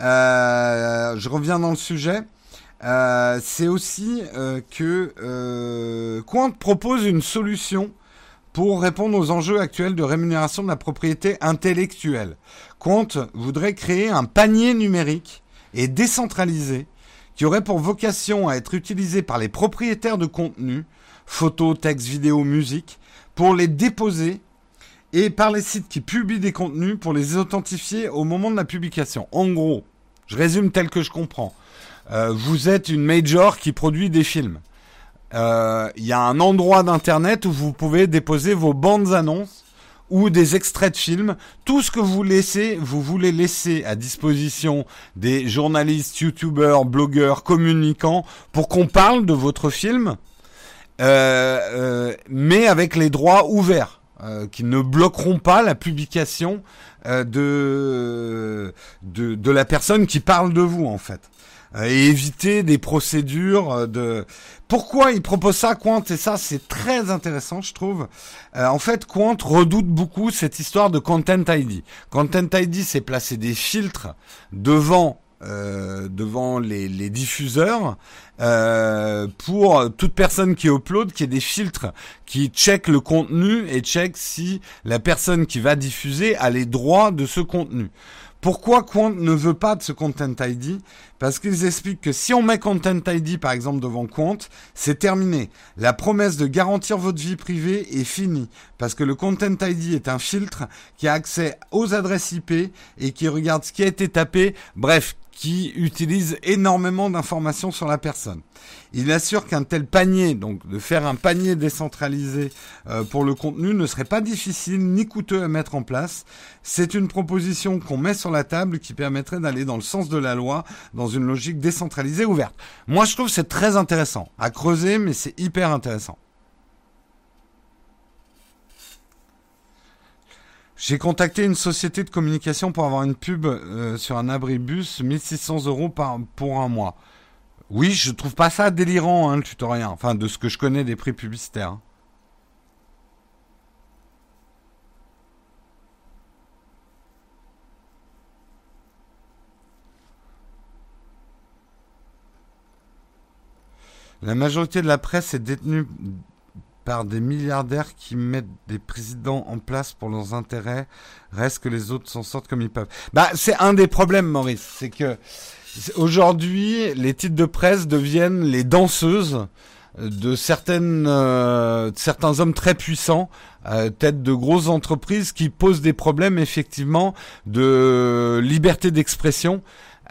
je reviens dans le sujet, euh, c'est aussi euh, que euh, Quant propose une solution pour répondre aux enjeux actuels de rémunération de la propriété intellectuelle. Quant voudrait créer un panier numérique et décentralisé qui aurait pour vocation à être utilisé par les propriétaires de contenu, photos, textes, vidéos, musique, pour les déposer et par les sites qui publient des contenus pour les authentifier au moment de la publication. En gros, je résume tel que je comprends. Euh, vous êtes une major qui produit des films. Il euh, y a un endroit d'internet où vous pouvez déposer vos bandes annonces ou des extraits de films, tout ce que vous laissez, vous voulez laisser à disposition des journalistes, youtubeurs, blogueurs, communicants pour qu'on parle de votre film, euh, euh, mais avec les droits ouverts, euh, qui ne bloqueront pas la publication euh, de, de de la personne qui parle de vous en fait. Euh, et éviter des procédures euh, de... Pourquoi il propose ça, Quant Et ça, c'est très intéressant, je trouve. Euh, en fait, Quant redoute beaucoup cette histoire de Content ID. Content ID, c'est placer des filtres devant euh, devant les, les diffuseurs euh, pour toute personne qui upload, qui ait des filtres qui check le contenu et check si la personne qui va diffuser a les droits de ce contenu. Pourquoi Quant ne veut pas de ce Content ID Parce qu'ils expliquent que si on met Content ID par exemple devant compte, c'est terminé. La promesse de garantir votre vie privée est finie. Parce que le Content ID est un filtre qui a accès aux adresses IP et qui regarde ce qui a été tapé. Bref, qui utilise énormément d'informations sur la personne. Il assure qu'un tel panier, donc de faire un panier décentralisé euh, pour le contenu, ne serait pas difficile ni coûteux à mettre en place. C'est une proposition qu'on met sur la table qui permettrait d'aller dans le sens de la loi, dans une logique décentralisée ouverte. Moi, je trouve c'est très intéressant à creuser, mais c'est hyper intéressant. J'ai contacté une société de communication pour avoir une pub euh, sur un abribus, 1600 euros par, pour un mois. Oui, je trouve pas ça délirant, hein, le tutoriel. Enfin, de ce que je connais des prix publicitaires. Hein. La majorité de la presse est détenue par des milliardaires qui mettent des présidents en place pour leurs intérêts, reste que les autres s'en sortent comme ils peuvent. Bah, c'est un des problèmes, Maurice, c'est que aujourd'hui, les titres de presse deviennent les danseuses de certaines, euh, certains hommes très puissants, euh, tête de grosses entreprises qui posent des problèmes effectivement de liberté d'expression.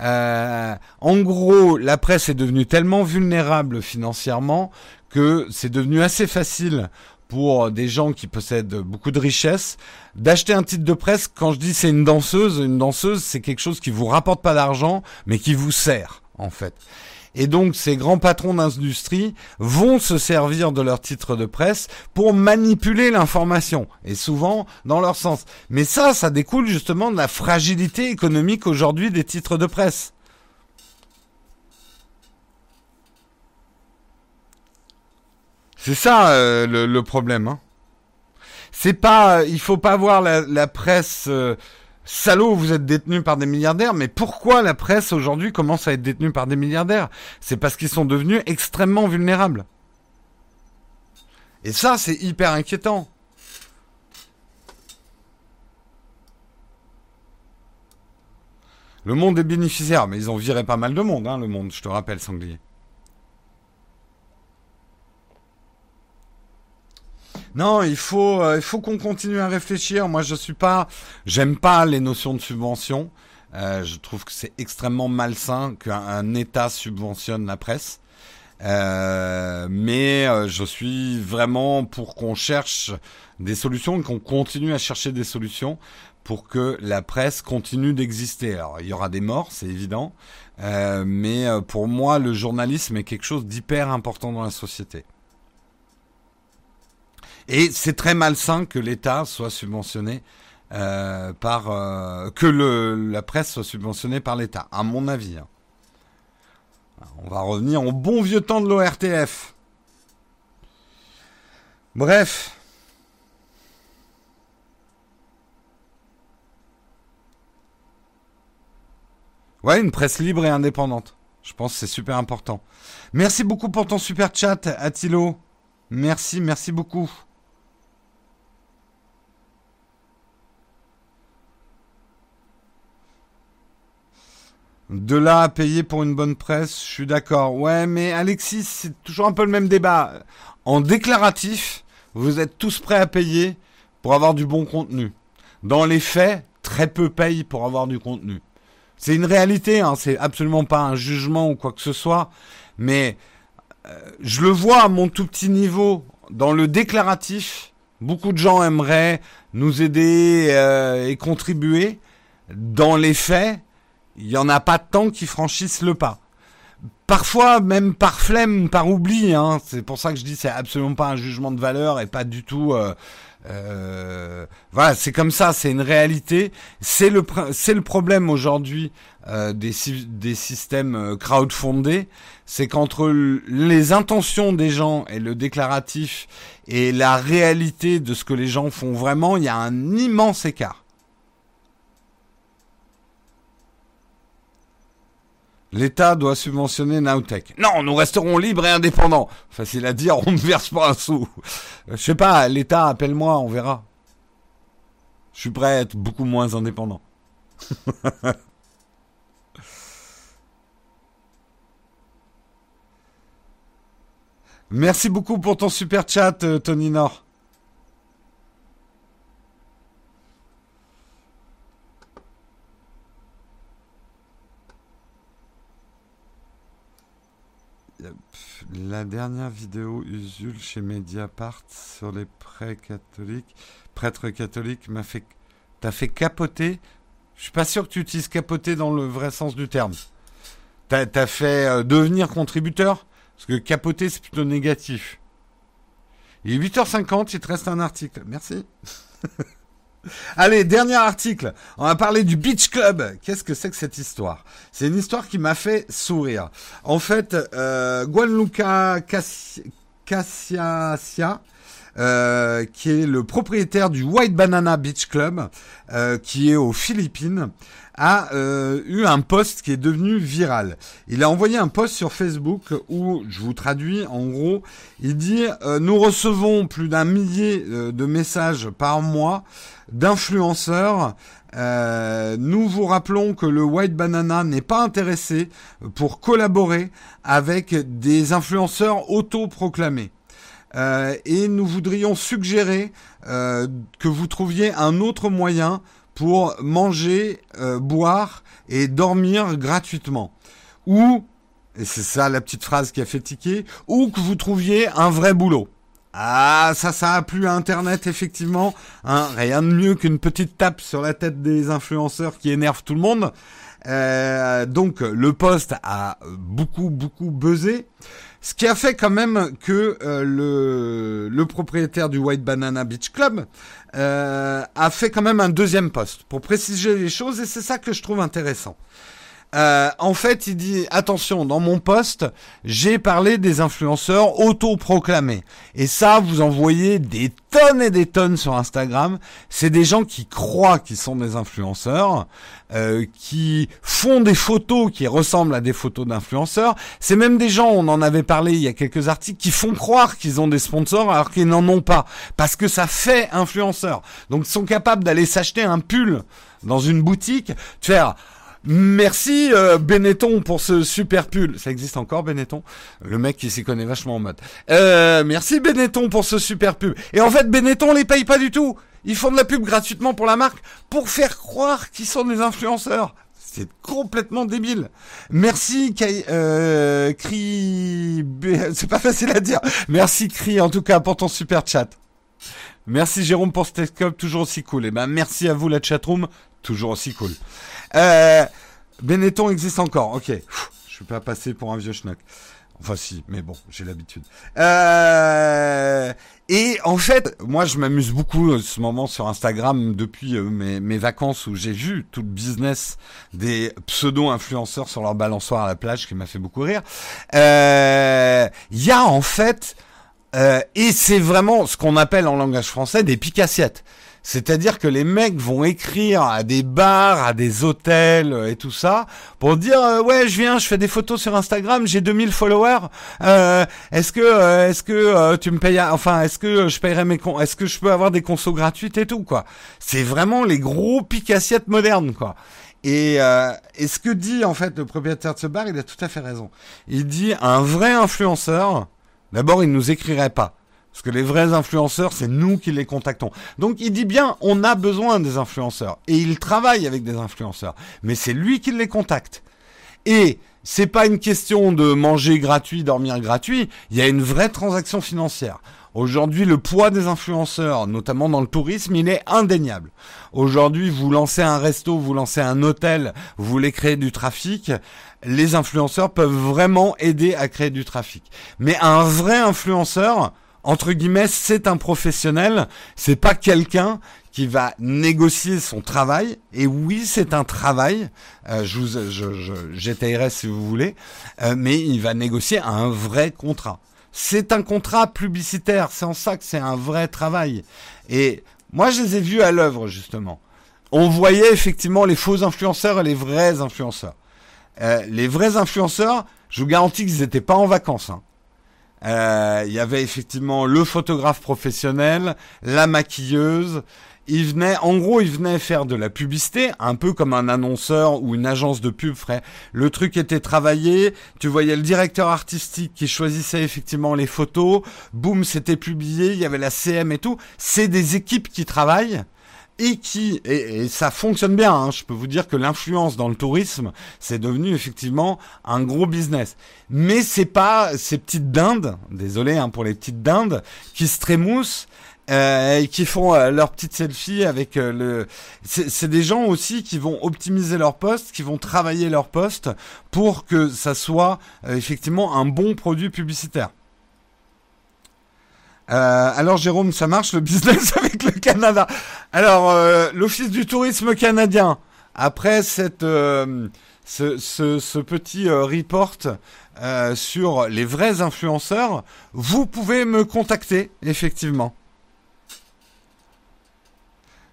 Euh, en gros, la presse est devenue tellement vulnérable financièrement que c'est devenu assez facile pour des gens qui possèdent beaucoup de richesses d'acheter un titre de presse. Quand je dis c'est une danseuse, une danseuse, c'est quelque chose qui vous rapporte pas d'argent, mais qui vous sert en fait. Et donc ces grands patrons d'industrie vont se servir de leur titre de presse pour manipuler l'information, et souvent dans leur sens. Mais ça, ça découle justement de la fragilité économique aujourd'hui des titres de presse. C'est ça euh, le, problème. Hein. C'est pas, il faut pas voir la, presse euh, salaud. Vous êtes détenu par des milliardaires, mais pourquoi la presse aujourd'hui commence à être détenue par des milliardaires? C'est parce qu'ils sont devenus extrêmement vulnérables. Et ça, c'est hyper inquiétant. Le monde est bénéficiaire, mais ils ont viré pas mal de monde, hein, le monde, je te rappelle, Sanglier. Non, il faut, euh, il faut qu'on continue à réfléchir. Moi, je suis pas, j'aime pas les notions de subvention. Euh, je trouve que c'est extrêmement malsain qu'un État subventionne la presse. Euh, mais je suis vraiment pour qu'on cherche des solutions, qu'on continue à chercher des solutions pour que la presse continue d'exister. Alors, il y aura des morts, c'est évident, mais pour moi, le journalisme est quelque chose d'hyper important dans la société. Et c'est très malsain que l'État soit subventionné euh, par euh, que le, la presse soit subventionnée par l'État, à mon avis. Hein. On va revenir au bon vieux temps de l'ORTF. Bref. Ouais, une presse libre et indépendante. Je pense que c'est super important. Merci beaucoup pour ton super chat, Attilo. Merci, merci beaucoup. De là à payer pour une bonne presse, je suis d'accord. Ouais, mais Alexis, c'est toujours un peu le même débat. En déclaratif, vous êtes tous prêts à payer pour avoir du bon contenu. Dans les faits, très peu payent pour avoir du contenu. C'est une réalité, hein, c'est absolument pas un jugement ou quoi que ce soit, mais euh, je le vois à mon tout petit niveau. Dans le déclaratif, beaucoup de gens aimeraient nous aider euh, et contribuer. Dans les faits, il y en a pas tant qui franchissent le pas. Parfois, même par flemme, par oubli. Hein. C'est pour ça que je dis c'est absolument pas un jugement de valeur et pas du tout. Euh, euh, voilà, c'est comme ça, c'est une réalité. C'est le c'est le problème aujourd'hui euh, des des systèmes euh, crowdfundés, c'est qu'entre les intentions des gens et le déclaratif et la réalité de ce que les gens font vraiment, il y a un immense écart. L'État doit subventionner Nowtech. Non, nous resterons libres et indépendants. Facile à dire, on ne verse pas un sou. Euh, je sais pas, l'État, appelle-moi, on verra. Je suis prêt à être beaucoup moins indépendant. Merci beaucoup pour ton super chat, euh, Tony Nord. La dernière vidéo Usul chez Mediapart sur les prêtres catholiques, prêtres catholiques m'a fait, t'as fait capoter. Je suis pas sûr que tu utilises capoter dans le vrai sens du terme. T'as as fait euh, devenir contributeur? Parce que capoter, c'est plutôt négatif. Il est 8h50, il te reste un article. Merci. Allez, dernier article. On va parler du Beach Club. Qu'est-ce que c'est que cette histoire? C'est une histoire qui m'a fait sourire. En fait, euh, Guanluca Cassiasia, euh, qui est le propriétaire du White Banana Beach Club, euh, qui est aux Philippines, a euh, eu un post qui est devenu viral. Il a envoyé un post sur Facebook où, je vous traduis, en gros, il dit euh, Nous recevons plus d'un millier euh, de messages par mois d'influenceurs. nous vous rappelons que le White Banana n'est pas intéressé pour collaborer avec des influenceurs autoproclamés. et nous voudrions suggérer que vous trouviez un autre moyen pour manger, euh, boire et dormir gratuitement. Ou, et c'est ça la petite phrase qui a fait tiquer, ou que vous trouviez un vrai boulot. Ah, ça, ça a plu à Internet, effectivement. Hein, rien de mieux qu'une petite tape sur la tête des influenceurs qui énervent tout le monde. Euh, donc, le poste a beaucoup, beaucoup buzzé. Ce qui a fait quand même que euh, le, propriétaire du White Banana Beach Club euh, a fait quand même un deuxième poste pour préciser les choses et c'est ça que je trouve intéressant. Euh, en fait, il dit attention, dans mon poste, j'ai parlé des influenceurs autoproclamés. Et ça, vous en voyez des tonnes et des tonnes sur Instagram. C'est des gens qui croient qu'ils sont des influenceurs, euh, qui font des photos qui ressemblent à des photos d'influenceurs. C'est même des gens, on en avait parlé il y a quelques articles, qui font croire qu'ils ont des sponsors alors qu'ils n'en ont pas, parce que ça fait influenceur. Donc ils sont capables d'aller s'acheter un pull dans une boutique, faire Merci euh, Benetton pour ce super pull. Ça existe encore Benetton? Le mec qui s'y connaît vachement en mode. Euh, merci Benetton pour ce super pull. Et en fait Benetton les paye pas du tout. Ils font de la pub gratuitement pour la marque pour faire croire qu'ils sont des influenceurs. C'est complètement débile. Merci euh, Cri... C'est pas facile à dire. Merci Cri en tout cas pour ton super chat. Merci Jérôme pour ce test toujours aussi cool. Et ben merci à vous la chatroom, toujours aussi cool. Euh, Benetton existe encore. Ok. Je suis pas passé pour un vieux schnock. Enfin si, mais bon, j'ai l'habitude. Euh, et en fait, moi je m'amuse beaucoup en ce moment sur Instagram depuis euh, mes, vacances où j'ai vu tout le business des pseudo-influenceurs sur leur balançoire à la plage qui m'a fait beaucoup rire. Euh, il y a en fait, euh, et c'est vraiment ce qu'on appelle en langage français des picassiettes. C'est-à-dire que les mecs vont écrire à des bars, à des hôtels euh, et tout ça pour dire euh, ouais je viens, je fais des photos sur Instagram, j'ai 2000 followers. Euh, est-ce que est-ce que tu me payes enfin est-ce que je paierai mes est-ce que je peux avoir des consos gratuites et tout quoi. C'est vraiment les gros picassiettes modernes quoi. Et, et ce que dit en fait le propriétaire de ce bar, il a tout à fait raison. Il dit un vrai influenceur, d'abord il nous écrirait pas. Parce que les vrais influenceurs, c'est nous qui les contactons. Donc il dit bien, on a besoin des influenceurs. Et il travaille avec des influenceurs. Mais c'est lui qui les contacte. Et c'est pas une question de manger gratuit, dormir gratuit. Il y a une vraie transaction financière. Aujourd'hui, le poids des influenceurs, notamment dans le tourisme, il est indéniable. Aujourd'hui, vous lancez un resto, vous lancez un hôtel, vous voulez créer du trafic, les influenceurs peuvent vraiment aider à créer du trafic. Mais un vrai influenceur, entre guillemets, c'est un professionnel, c'est pas quelqu'un qui va négocier son travail. Et oui, c'est un travail. Euh, je si vous voulez, euh, mais il va négocier un vrai contrat. C'est un contrat publicitaire. C'est en ça que c'est un vrai travail. Et moi, je les ai vus à l'œuvre justement. On voyait effectivement les faux influenceurs et les vrais influenceurs. Euh, les vrais influenceurs, je vous garantis qu'ils n'étaient pas en vacances. Hein. Euh, il y avait effectivement le photographe professionnel, la maquilleuse. Il venait, en gros, il venait faire de la publicité, un peu comme un annonceur ou une agence de pub ferait. Le truc était travaillé. Tu voyais le directeur artistique qui choisissait effectivement les photos. Boum, c'était publié. Il y avait la CM et tout. C'est des équipes qui travaillent et qui et, ça fonctionne bien. Hein. Je peux vous dire que l'influence dans le tourisme, c'est devenu effectivement un gros business. Mais c'est pas ces petites dindes, désolé hein, pour les petites dindes, qui se trémoussent. Euh, et qui font euh, leur petite selfie avec euh, le. C'est des gens aussi qui vont optimiser leur poste, qui vont travailler leur poste pour que ça soit euh, effectivement un bon produit publicitaire. Euh, alors Jérôme, ça marche le business avec le Canada? Alors euh, l'Office du tourisme canadien, après cette, euh, ce, ce, ce, petit report sur les vrais influenceurs, vous pouvez me contacter effectivement.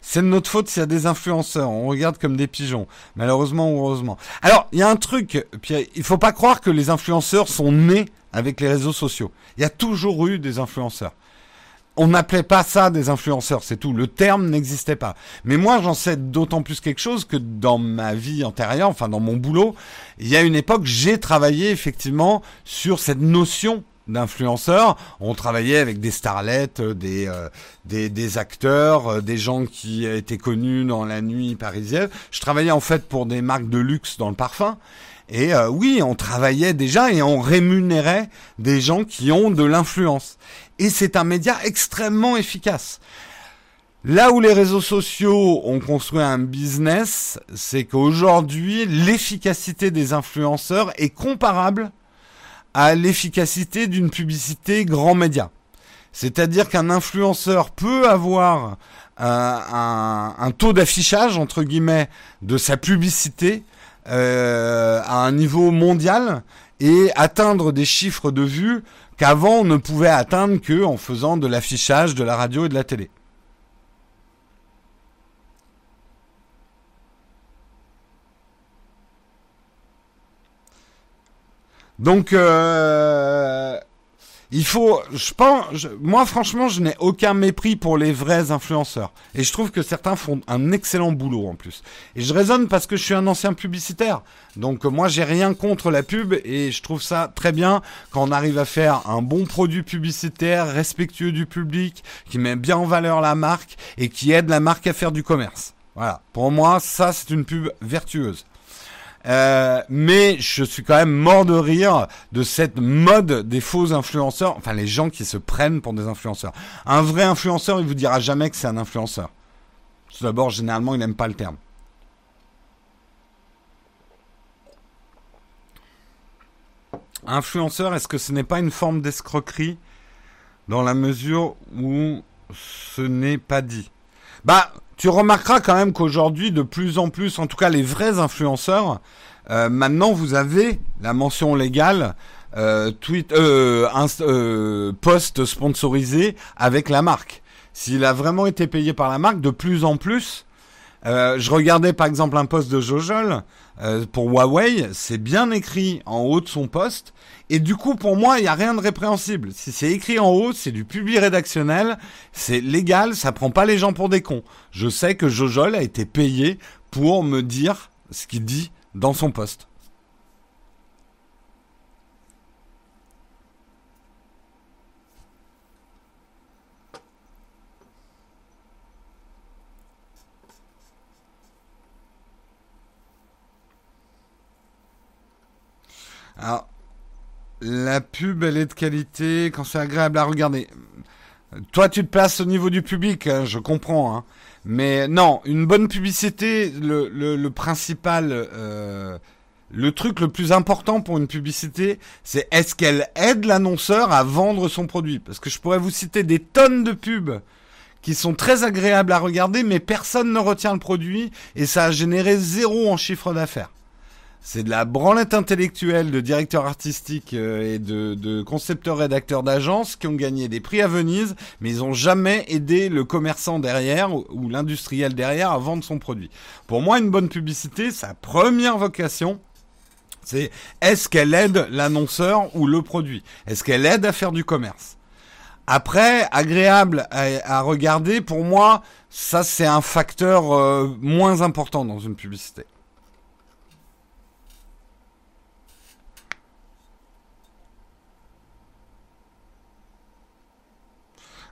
C'est de notre faute s'il y a des influenceurs. On regarde comme des pigeons. Malheureusement ou heureusement. Alors, il y a un truc, Pierre. Il faut pas croire que les influenceurs sont nés avec les réseaux sociaux. Il y a toujours eu des influenceurs on n'appelait pas ça des influenceurs, c'est tout. Le terme n'existait pas. Mais moi, j'en sais d'autant plus quelque chose que dans ma vie antérieure, enfin dans mon boulot, il y a une époque, j'ai travaillé effectivement sur cette notion d'influenceurs. On travaillait avec des starlettes, euh, des, euh, des, des, acteurs, euh, des gens qui étaient connus dans la nuit parisienne. Je travaillais en fait pour des marques de luxe dans le parfum. Et oui, on travaillait déjà et on rémunérait des gens qui ont de l'influence et c'est un média extrêmement efficace. Là où les réseaux sociaux ont construit un business, c'est qu'aujourd'hui, l'efficacité des influenceurs est comparable à l'efficacité d'une publicité grand média. C'est-à-dire qu'un influenceur peut avoir un, un, taux d'affichage, entre guillemets, de sa publicité euh, à un niveau mondial et atteindre des chiffres de vues qu'avant on ne pouvait atteindre que en faisant de l'affichage, de la radio et de la télé. Donc, euh, il faut, je pense, moi franchement, je n'ai aucun mépris pour les vrais influenceurs. Et je trouve que certains font un excellent boulot en plus. Et je raisonne parce que je suis un ancien publicitaire. Donc moi, j'ai rien contre la pub et je trouve ça très bien quand on arrive à faire un bon produit publicitaire respectueux du public, qui met bien en valeur la marque et qui aide la marque à faire du commerce. Voilà. Pour moi, ça, c'est une pub vertueuse. Euh, mais je suis quand même mort de rire de cette mode des faux influenceurs, enfin les gens qui se prennent pour des influenceurs. Un vrai influenceur, il vous dira jamais que c'est un influenceur. Tout d'abord, généralement, il n'aime pas le terme. Influenceur, est-ce que ce n'est pas une forme d'escroquerie dans la mesure où ce n'est pas dit? Bah, tu remarqueras quand même qu'aujourd'hui, de plus en plus, en tout cas les vrais influenceurs, euh, maintenant vous avez la mention légale euh, tweet, euh, post sponsorisé avec la marque. S'il a vraiment été payé par la marque, de plus en plus, je regardais par exemple un post de Jojol euh, pour Huawei, c'est bien écrit en haut de son poste, et du coup pour moi il n'y a rien de répréhensible. Si c'est écrit en haut, c'est du public rédactionnel, c'est légal, ça prend pas les gens pour des cons. Je sais que Jojol a été payé pour me dire ce qu'il dit dans son poste. Alors, la pub, elle est de qualité quand c'est agréable à regarder. Toi, tu te places au niveau du public, hein, je comprends. Hein. Mais non, une bonne publicité, le, principal, euh, le truc le plus important pour une publicité, c'est est-ce qu'elle aide l'annonceur à vendre son produit? Parce que je pourrais vous citer des tonnes de pubs qui sont très agréables à regarder, mais personne ne retient le produit et ça a généré zéro en chiffre d'affaires. C'est de la branlette intellectuelle de directeurs artistiques euh, et de, de concepteurs rédacteurs d'agences qui ont gagné des prix à Venise, mais ils ont jamais aidé le commerçant derrière ou, l'industriel derrière à vendre son produit. Pour moi, une bonne publicité, sa première vocation, C'est est-ce qu'elle aide l'annonceur ou le produit? Est-ce qu'elle aide à faire du commerce? Après, agréable à, regarder, pour moi, ça c'est un facteur euh, moins important dans une publicité.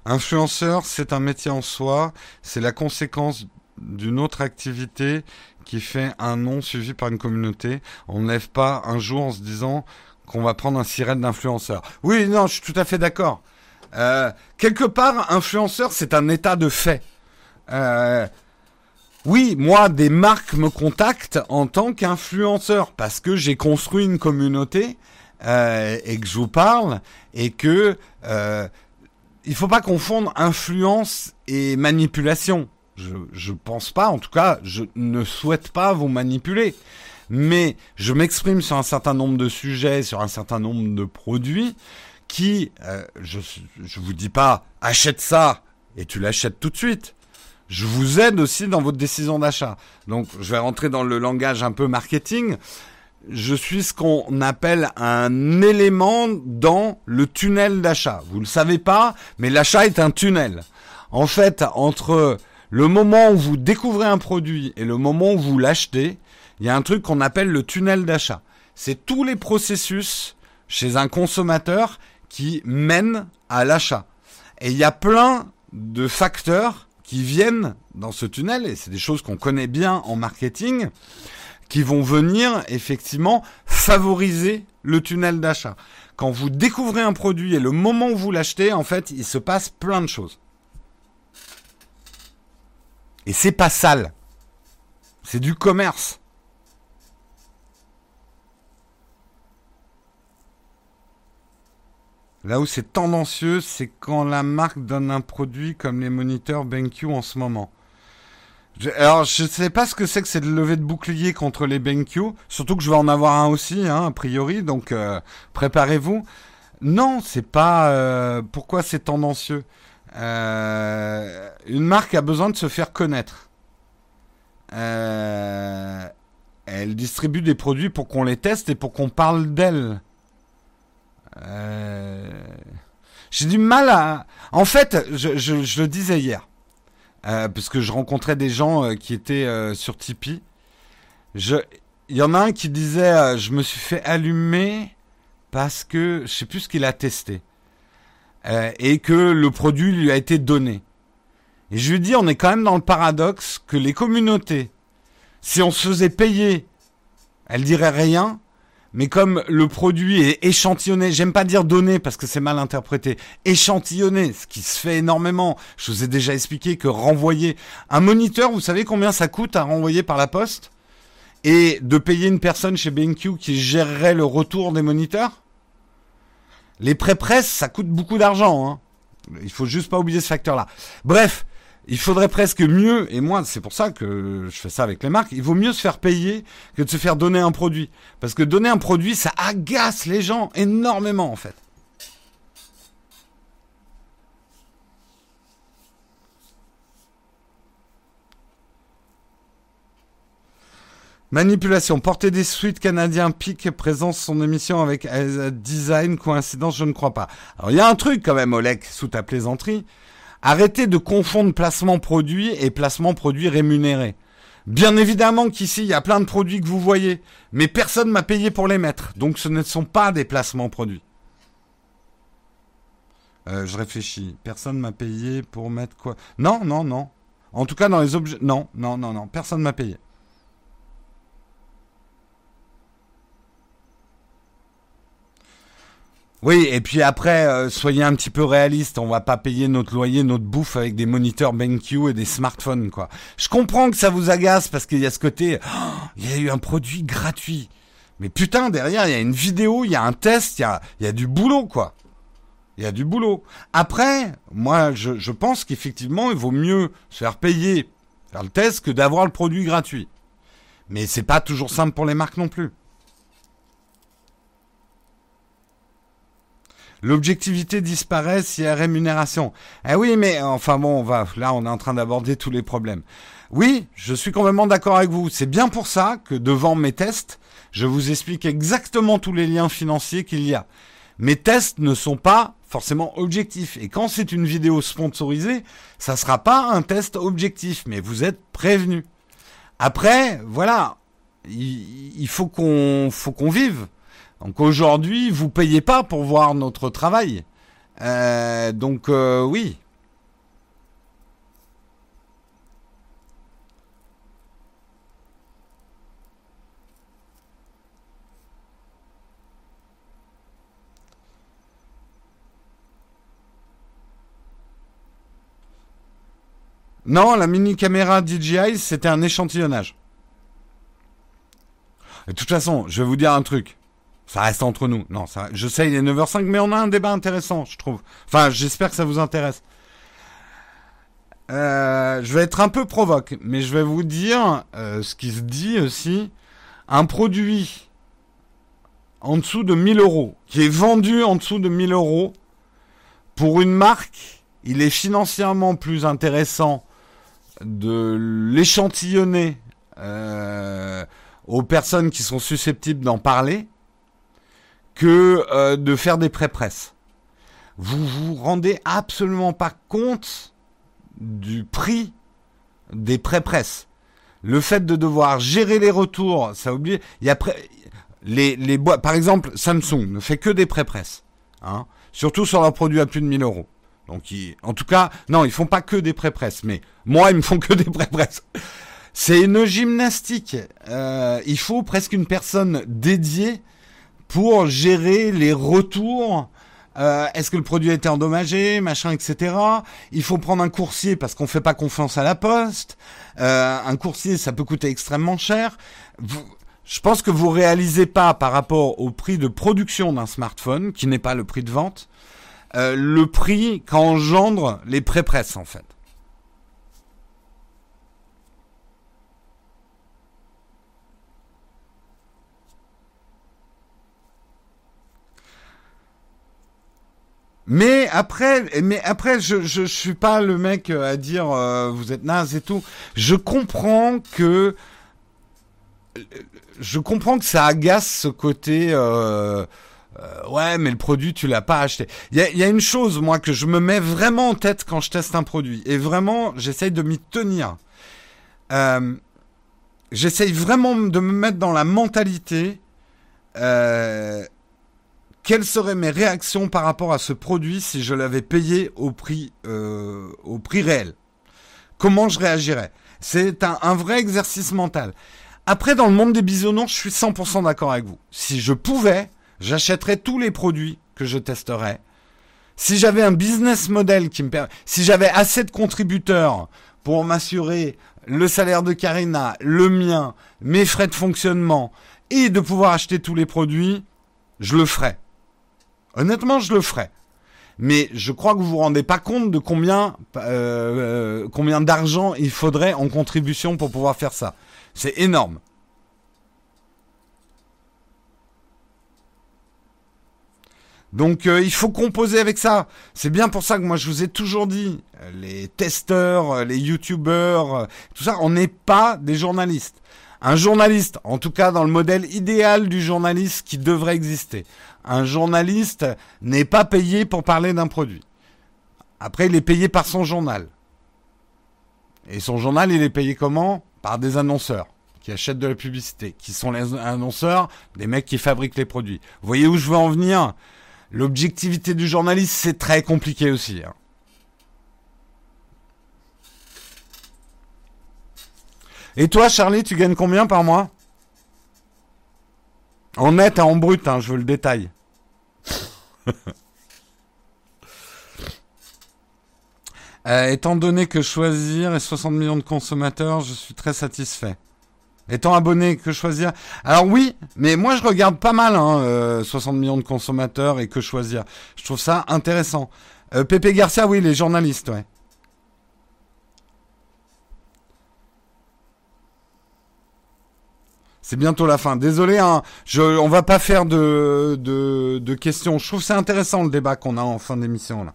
Influenceur, c'est un métier en soi, c'est la conséquence d'une autre activité qui fait un nom suivi par une communauté. On ne lève pas un jour en se disant qu'on va prendre un sirène d'influenceur. Oui, non, je suis tout à fait d'accord. Euh, quelque part, influenceur, c'est un état de fait. Euh, oui, moi, des marques me contactent en tant qu'influenceur parce que j'ai construit une communauté euh, et que je vous parle et que euh, il faut pas confondre influence et manipulation. Je, je pense pas, en tout cas, je ne souhaite pas vous manipuler. Mais je m'exprime sur un certain nombre de sujets, sur un certain nombre de produits qui, euh, je je vous dis pas achète ça et tu l'achètes tout de suite. Je vous aide aussi dans votre décision d'achat. Donc, je vais rentrer dans le langage un peu marketing je suis ce qu'on appelle un élément dans le tunnel d'achat. Vous ne le savez pas, mais l'achat est un tunnel. En fait, entre le moment où vous découvrez un produit et le moment où vous l'achetez, il y a un truc qu'on appelle le tunnel d'achat. C'est tous les processus chez un consommateur qui mènent à l'achat. Et il y a plein de facteurs qui viennent dans ce tunnel, et c'est des choses qu'on connaît bien en marketing, qui vont venir effectivement favoriser le tunnel d'achat. Quand vous découvrez un produit et le moment où vous l'achetez, en fait, il se passe plein de choses. Et c'est pas sale. C'est du commerce. Là où c'est tendancieux, c'est quand la marque donne un produit comme les moniteurs BenQ en ce moment alors, je sais pas ce que c'est que cette levée de bouclier contre les BenQ. Surtout que je vais en avoir un aussi, hein, a priori. Donc, euh, préparez-vous. Non, c'est pas. Euh, pourquoi c'est tendancieux? Euh, Une marque a besoin de se faire connaître. elle distribue des produits pour qu'on les teste et pour qu'on parle d'elle. J'ai du mal à. En fait, je le disais hier. Euh, parce que je rencontrais des gens euh, qui étaient euh, sur Tipeee. Il y en a un qui disait, je me suis fait allumer parce que je sais plus ce qu'il a testé et que le produit lui a été donné. Et je lui dis, on est quand même dans le paradoxe que les communautés, si on se faisait payer, elles diraient rien, mais comme le produit est échantillonné, j'aime pas dire donné parce que c'est mal interprété, échantillonné, ce qui se fait énormément. Je vous ai déjà expliqué que renvoyer un moniteur, vous savez combien ça coûte à renvoyer par la poste? Et de payer une personne chez BenQ qui gérerait le retour des moniteurs? Les pré-presse, ça coûte beaucoup d'argent. Hein. Il faut juste pas oublier ce facteur-là. Bref, il faudrait presque mieux, et moi c'est pour ça que je fais ça avec les marques, il vaut mieux se faire payer que de se faire donner un produit. Parce que donner un produit, ça agace les gens énormément en fait. Manipulation. Porter des suites canadiens pique présence son émission avec design. Coïncidence, je ne crois pas. Alors il y a un truc quand même, Oleg, sous ta plaisanterie. Arrêtez de confondre placement produit et placement produit rémunéré. Bien évidemment qu'ici, il y a plein de produits que vous voyez, mais personne m'a payé pour les mettre, donc ce ne sont pas des placements produits. Euh, je réfléchis. Personne m'a payé pour mettre quoi? Non, non, non. En tout cas, dans les objets... Non, non, non, non. Personne m'a payé. Oui, et puis après, euh, soyez un petit peu réaliste. On va pas payer notre loyer, notre bouffe avec des moniteurs BenQ et des smartphones, quoi. Je comprends que ça vous agace parce qu'il y a ce côté, oh, il y a eu un produit gratuit. Mais putain, derrière, il y a une vidéo, il y a un test, il y a, il y a du boulot, quoi. Il y a du boulot. Après, moi, je, je pense qu'effectivement, il vaut mieux se faire payer, faire le test, que d'avoir le produit gratuit. Mais c'est pas toujours simple pour les marques non plus. L'objectivité disparaît s'il y a rémunération. Eh oui, mais enfin bon, on va, là, on est en train d'aborder tous les problèmes. Oui, je suis complètement d'accord avec vous. C'est bien pour ça que devant mes tests, je vous explique exactement tous les liens financiers qu'il y a. Mes tests ne sont pas forcément objectifs. Et quand c'est une vidéo sponsorisée, ça sera pas un test objectif, mais vous êtes prévenu. Après, voilà, il, faut qu'on faut qu'on vive. Donc aujourd'hui, vous payez pas pour voir notre travail. Euh, donc euh, oui, Non, la mini caméra DJI, c'était un échantillonnage. de toute façon, je vais vous dire un truc. Ça reste entre nous. Non, ça, je sais, il est 9h05, mais on a un débat intéressant, je trouve. Enfin, j'espère que ça vous intéresse. Euh, je vais être un peu provoque, mais je vais vous dire euh, ce qui se dit aussi. Un produit en dessous de 1000 euros, qui est vendu en dessous de 1000 euros, pour une marque, il est financièrement plus intéressant de l'échantillonner euh, aux personnes qui sont susceptibles d'en parler que euh, de faire des pré-presses. Vous vous rendez absolument pas compte du prix des pré-presses. Le fait de devoir gérer les retours, ça oublie. Il y a les les boîtes, par exemple, Samsung ne fait que des pré-presses, hein, surtout sur leurs produits à plus de 1000 euros. Donc, en tout cas, non, ils font pas que des pré-presses, mais moi, ils me font que des pré-presses. C'est une gymnastique. Euh, il faut presque une personne dédiée pour gérer les retours. Euh, est-ce que le produit a été endommagé, machin, etc. Il faut prendre un coursier parce qu'on fait pas confiance à la poste. Euh, un coursier, ça peut coûter extrêmement cher. je pense que vous réalisez pas par rapport au prix de production d'un smartphone, qui n'est pas le prix de vente, euh, le prix qu'engendrent les pré-presses en fait. Mais après, mais après, je, je, suis pas le mec à dire euh, vous êtes naze et tout. Je comprends que je comprends que ça agace ce côté euh, euh, ouais, mais le produit, tu l'as pas acheté. Il y a, une chose, moi, que je me mets vraiment en tête quand je teste un produit. Et vraiment, j'essaye de m'y tenir. Euh, j'essaye vraiment de me mettre dans la mentalité. Euh, quelles seraient mes réactions par rapport à ce produit si je l'avais payé au prix, prix réel? Comment je réagirais? C'est un, un vrai exercice mental. Après, dans le monde des bisounours, je suis 100% d'accord avec vous. Si je pouvais, j'achèterais tous les produits que je testerais. Si j'avais un business model qui me permet, si j'avais assez de contributeurs pour m'assurer le salaire de Karina, le mien, mes frais de fonctionnement et de pouvoir acheter tous les produits, je le ferais. Honnêtement, je le ferais. Mais je crois que vous vous rendez pas compte de combien, euh, euh, combien d'argent il faudrait en contribution pour pouvoir faire ça. C'est énorme. Donc euh, il faut composer avec ça. C'est bien pour ça que moi je vous ai toujours dit, les testeurs, les youtubeurs, tout ça, on n'est pas des journalistes. Un journaliste, en tout cas dans le modèle idéal du journaliste qui devrait exister, un journaliste n'est pas payé pour parler d'un produit. Après, il est payé par son journal. Et son journal, il est payé comment? Par des annonceurs qui achètent de la publicité, qui sont les annonceurs des mecs qui fabriquent les produits. Vous voyez où je veux en venir? L'objectivité du journaliste, c'est très compliqué aussi. Hein. Et toi, Charlie, tu gagnes combien par mois? En net et en brut, hein, je veux le détail. Euh, étant donné que choisir est 60 millions de consommateurs, je suis très satisfait. Étant abonné, que choisir? Alors oui, mais moi je regarde pas mal, hein, 60 euh, millions de consommateurs et que choisir. Je trouve ça intéressant. Euh, Pépé Garcia, oui, les journalistes, ouais. C'est bientôt la fin. Désolé, hein, je, on va pas faire de, questions. Je trouve c'est intéressant le débat qu'on a en fin d'émission là.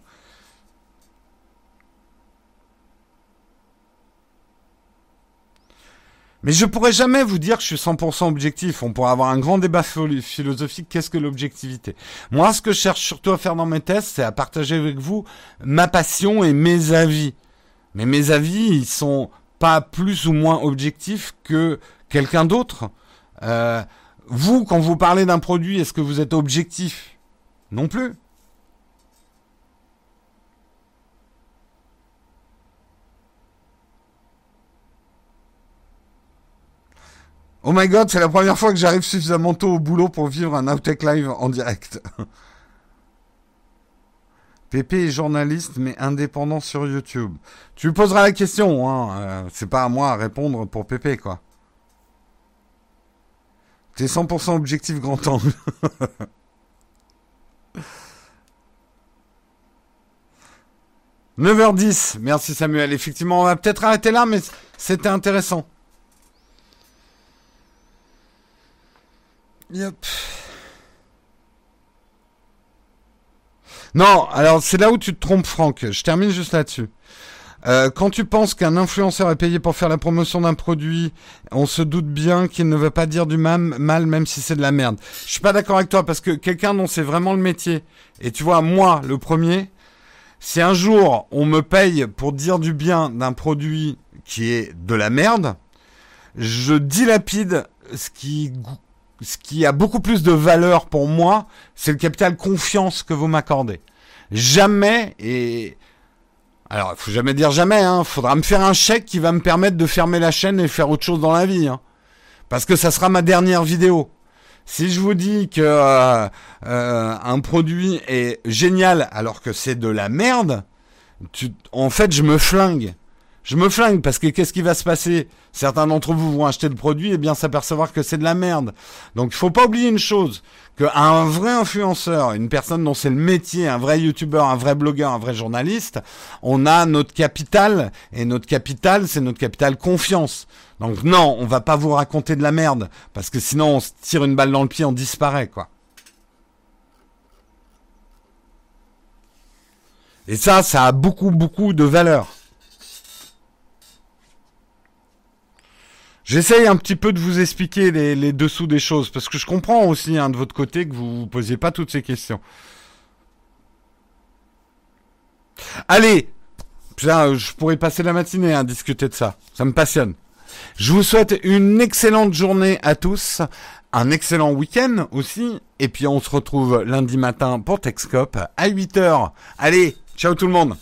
Mais je pourrais jamais vous dire que je suis 100% objectif. On pourrait avoir un grand débat philosophique. Qu'est-ce que l'objectivité? Moi, ce que je cherche surtout à faire dans mes tests, c'est à partager avec vous ma passion et mes avis. Mais mes avis, ils sont pas plus ou moins objectifs que quelqu'un d'autre. Euh, vous, quand vous parlez d'un produit, est-ce que vous êtes objectif Non plus. Oh my god, c'est la première fois que j'arrive suffisamment tôt au boulot pour vivre un Outtake Live en direct. Pépé est journaliste mais indépendant sur YouTube. Tu poseras la question, hein. Euh, c'est pas à moi à répondre pour Pépé, quoi. T'es 100% objectif grand angle. « 9h10, merci Samuel. Effectivement, on va peut-être arrêter là, mais c'était intéressant. Yep. Non, alors c'est là où tu te trompes, Franck. Je termine juste là-dessus. Euh, quand tu penses qu'un influenceur est payé pour faire la promotion d'un produit, on se doute bien qu'il ne veut pas dire du mal, mal même si c'est de la merde. Je suis pas d'accord avec toi parce que quelqu'un dont c'est vraiment le métier, et tu vois, moi, le premier, si un jour on me paye pour dire du bien d'un produit qui est de la merde, je dilapide ce qui ce qui a beaucoup plus de valeur pour moi, c'est le capital confiance que vous m'accordez. Jamais, et alors faut jamais dire jamais, hein, faudra me faire un chèque qui va me permettre de fermer la chaîne et faire autre chose dans la vie. Hein. Parce que ça sera ma dernière vidéo. Si je vous dis que euh, euh, un produit est génial alors que c'est de la merde, en fait je me flingue je me flingue parce que qu'est-ce qui va se passer? Certains d'entre vous vont acheter le produit et bien s'apercevoir que c'est de la merde. Donc il faut pas oublier une chose, qu'un vrai influenceur, une personne dont c'est le métier, un vrai youtubeur, un vrai blogueur, un vrai journaliste, on a notre capital et notre capital c'est notre capital confiance. Donc non, on va pas vous raconter de la merde parce que sinon on se tire une balle dans le pied, on disparaît quoi. Et ça, ça a beaucoup beaucoup de valeur. J'essaye un petit peu de vous expliquer les, dessous des choses, parce que je comprends aussi hein, de votre côté que vous ne posiez pas toutes ces questions. Allez, je pourrais passer la matinée à discuter de ça. Ça me passionne. Je vous souhaite une excellente journée à tous, un excellent week-end aussi, et puis on se retrouve lundi matin pour Texcop à 8h. Allez, ciao tout le monde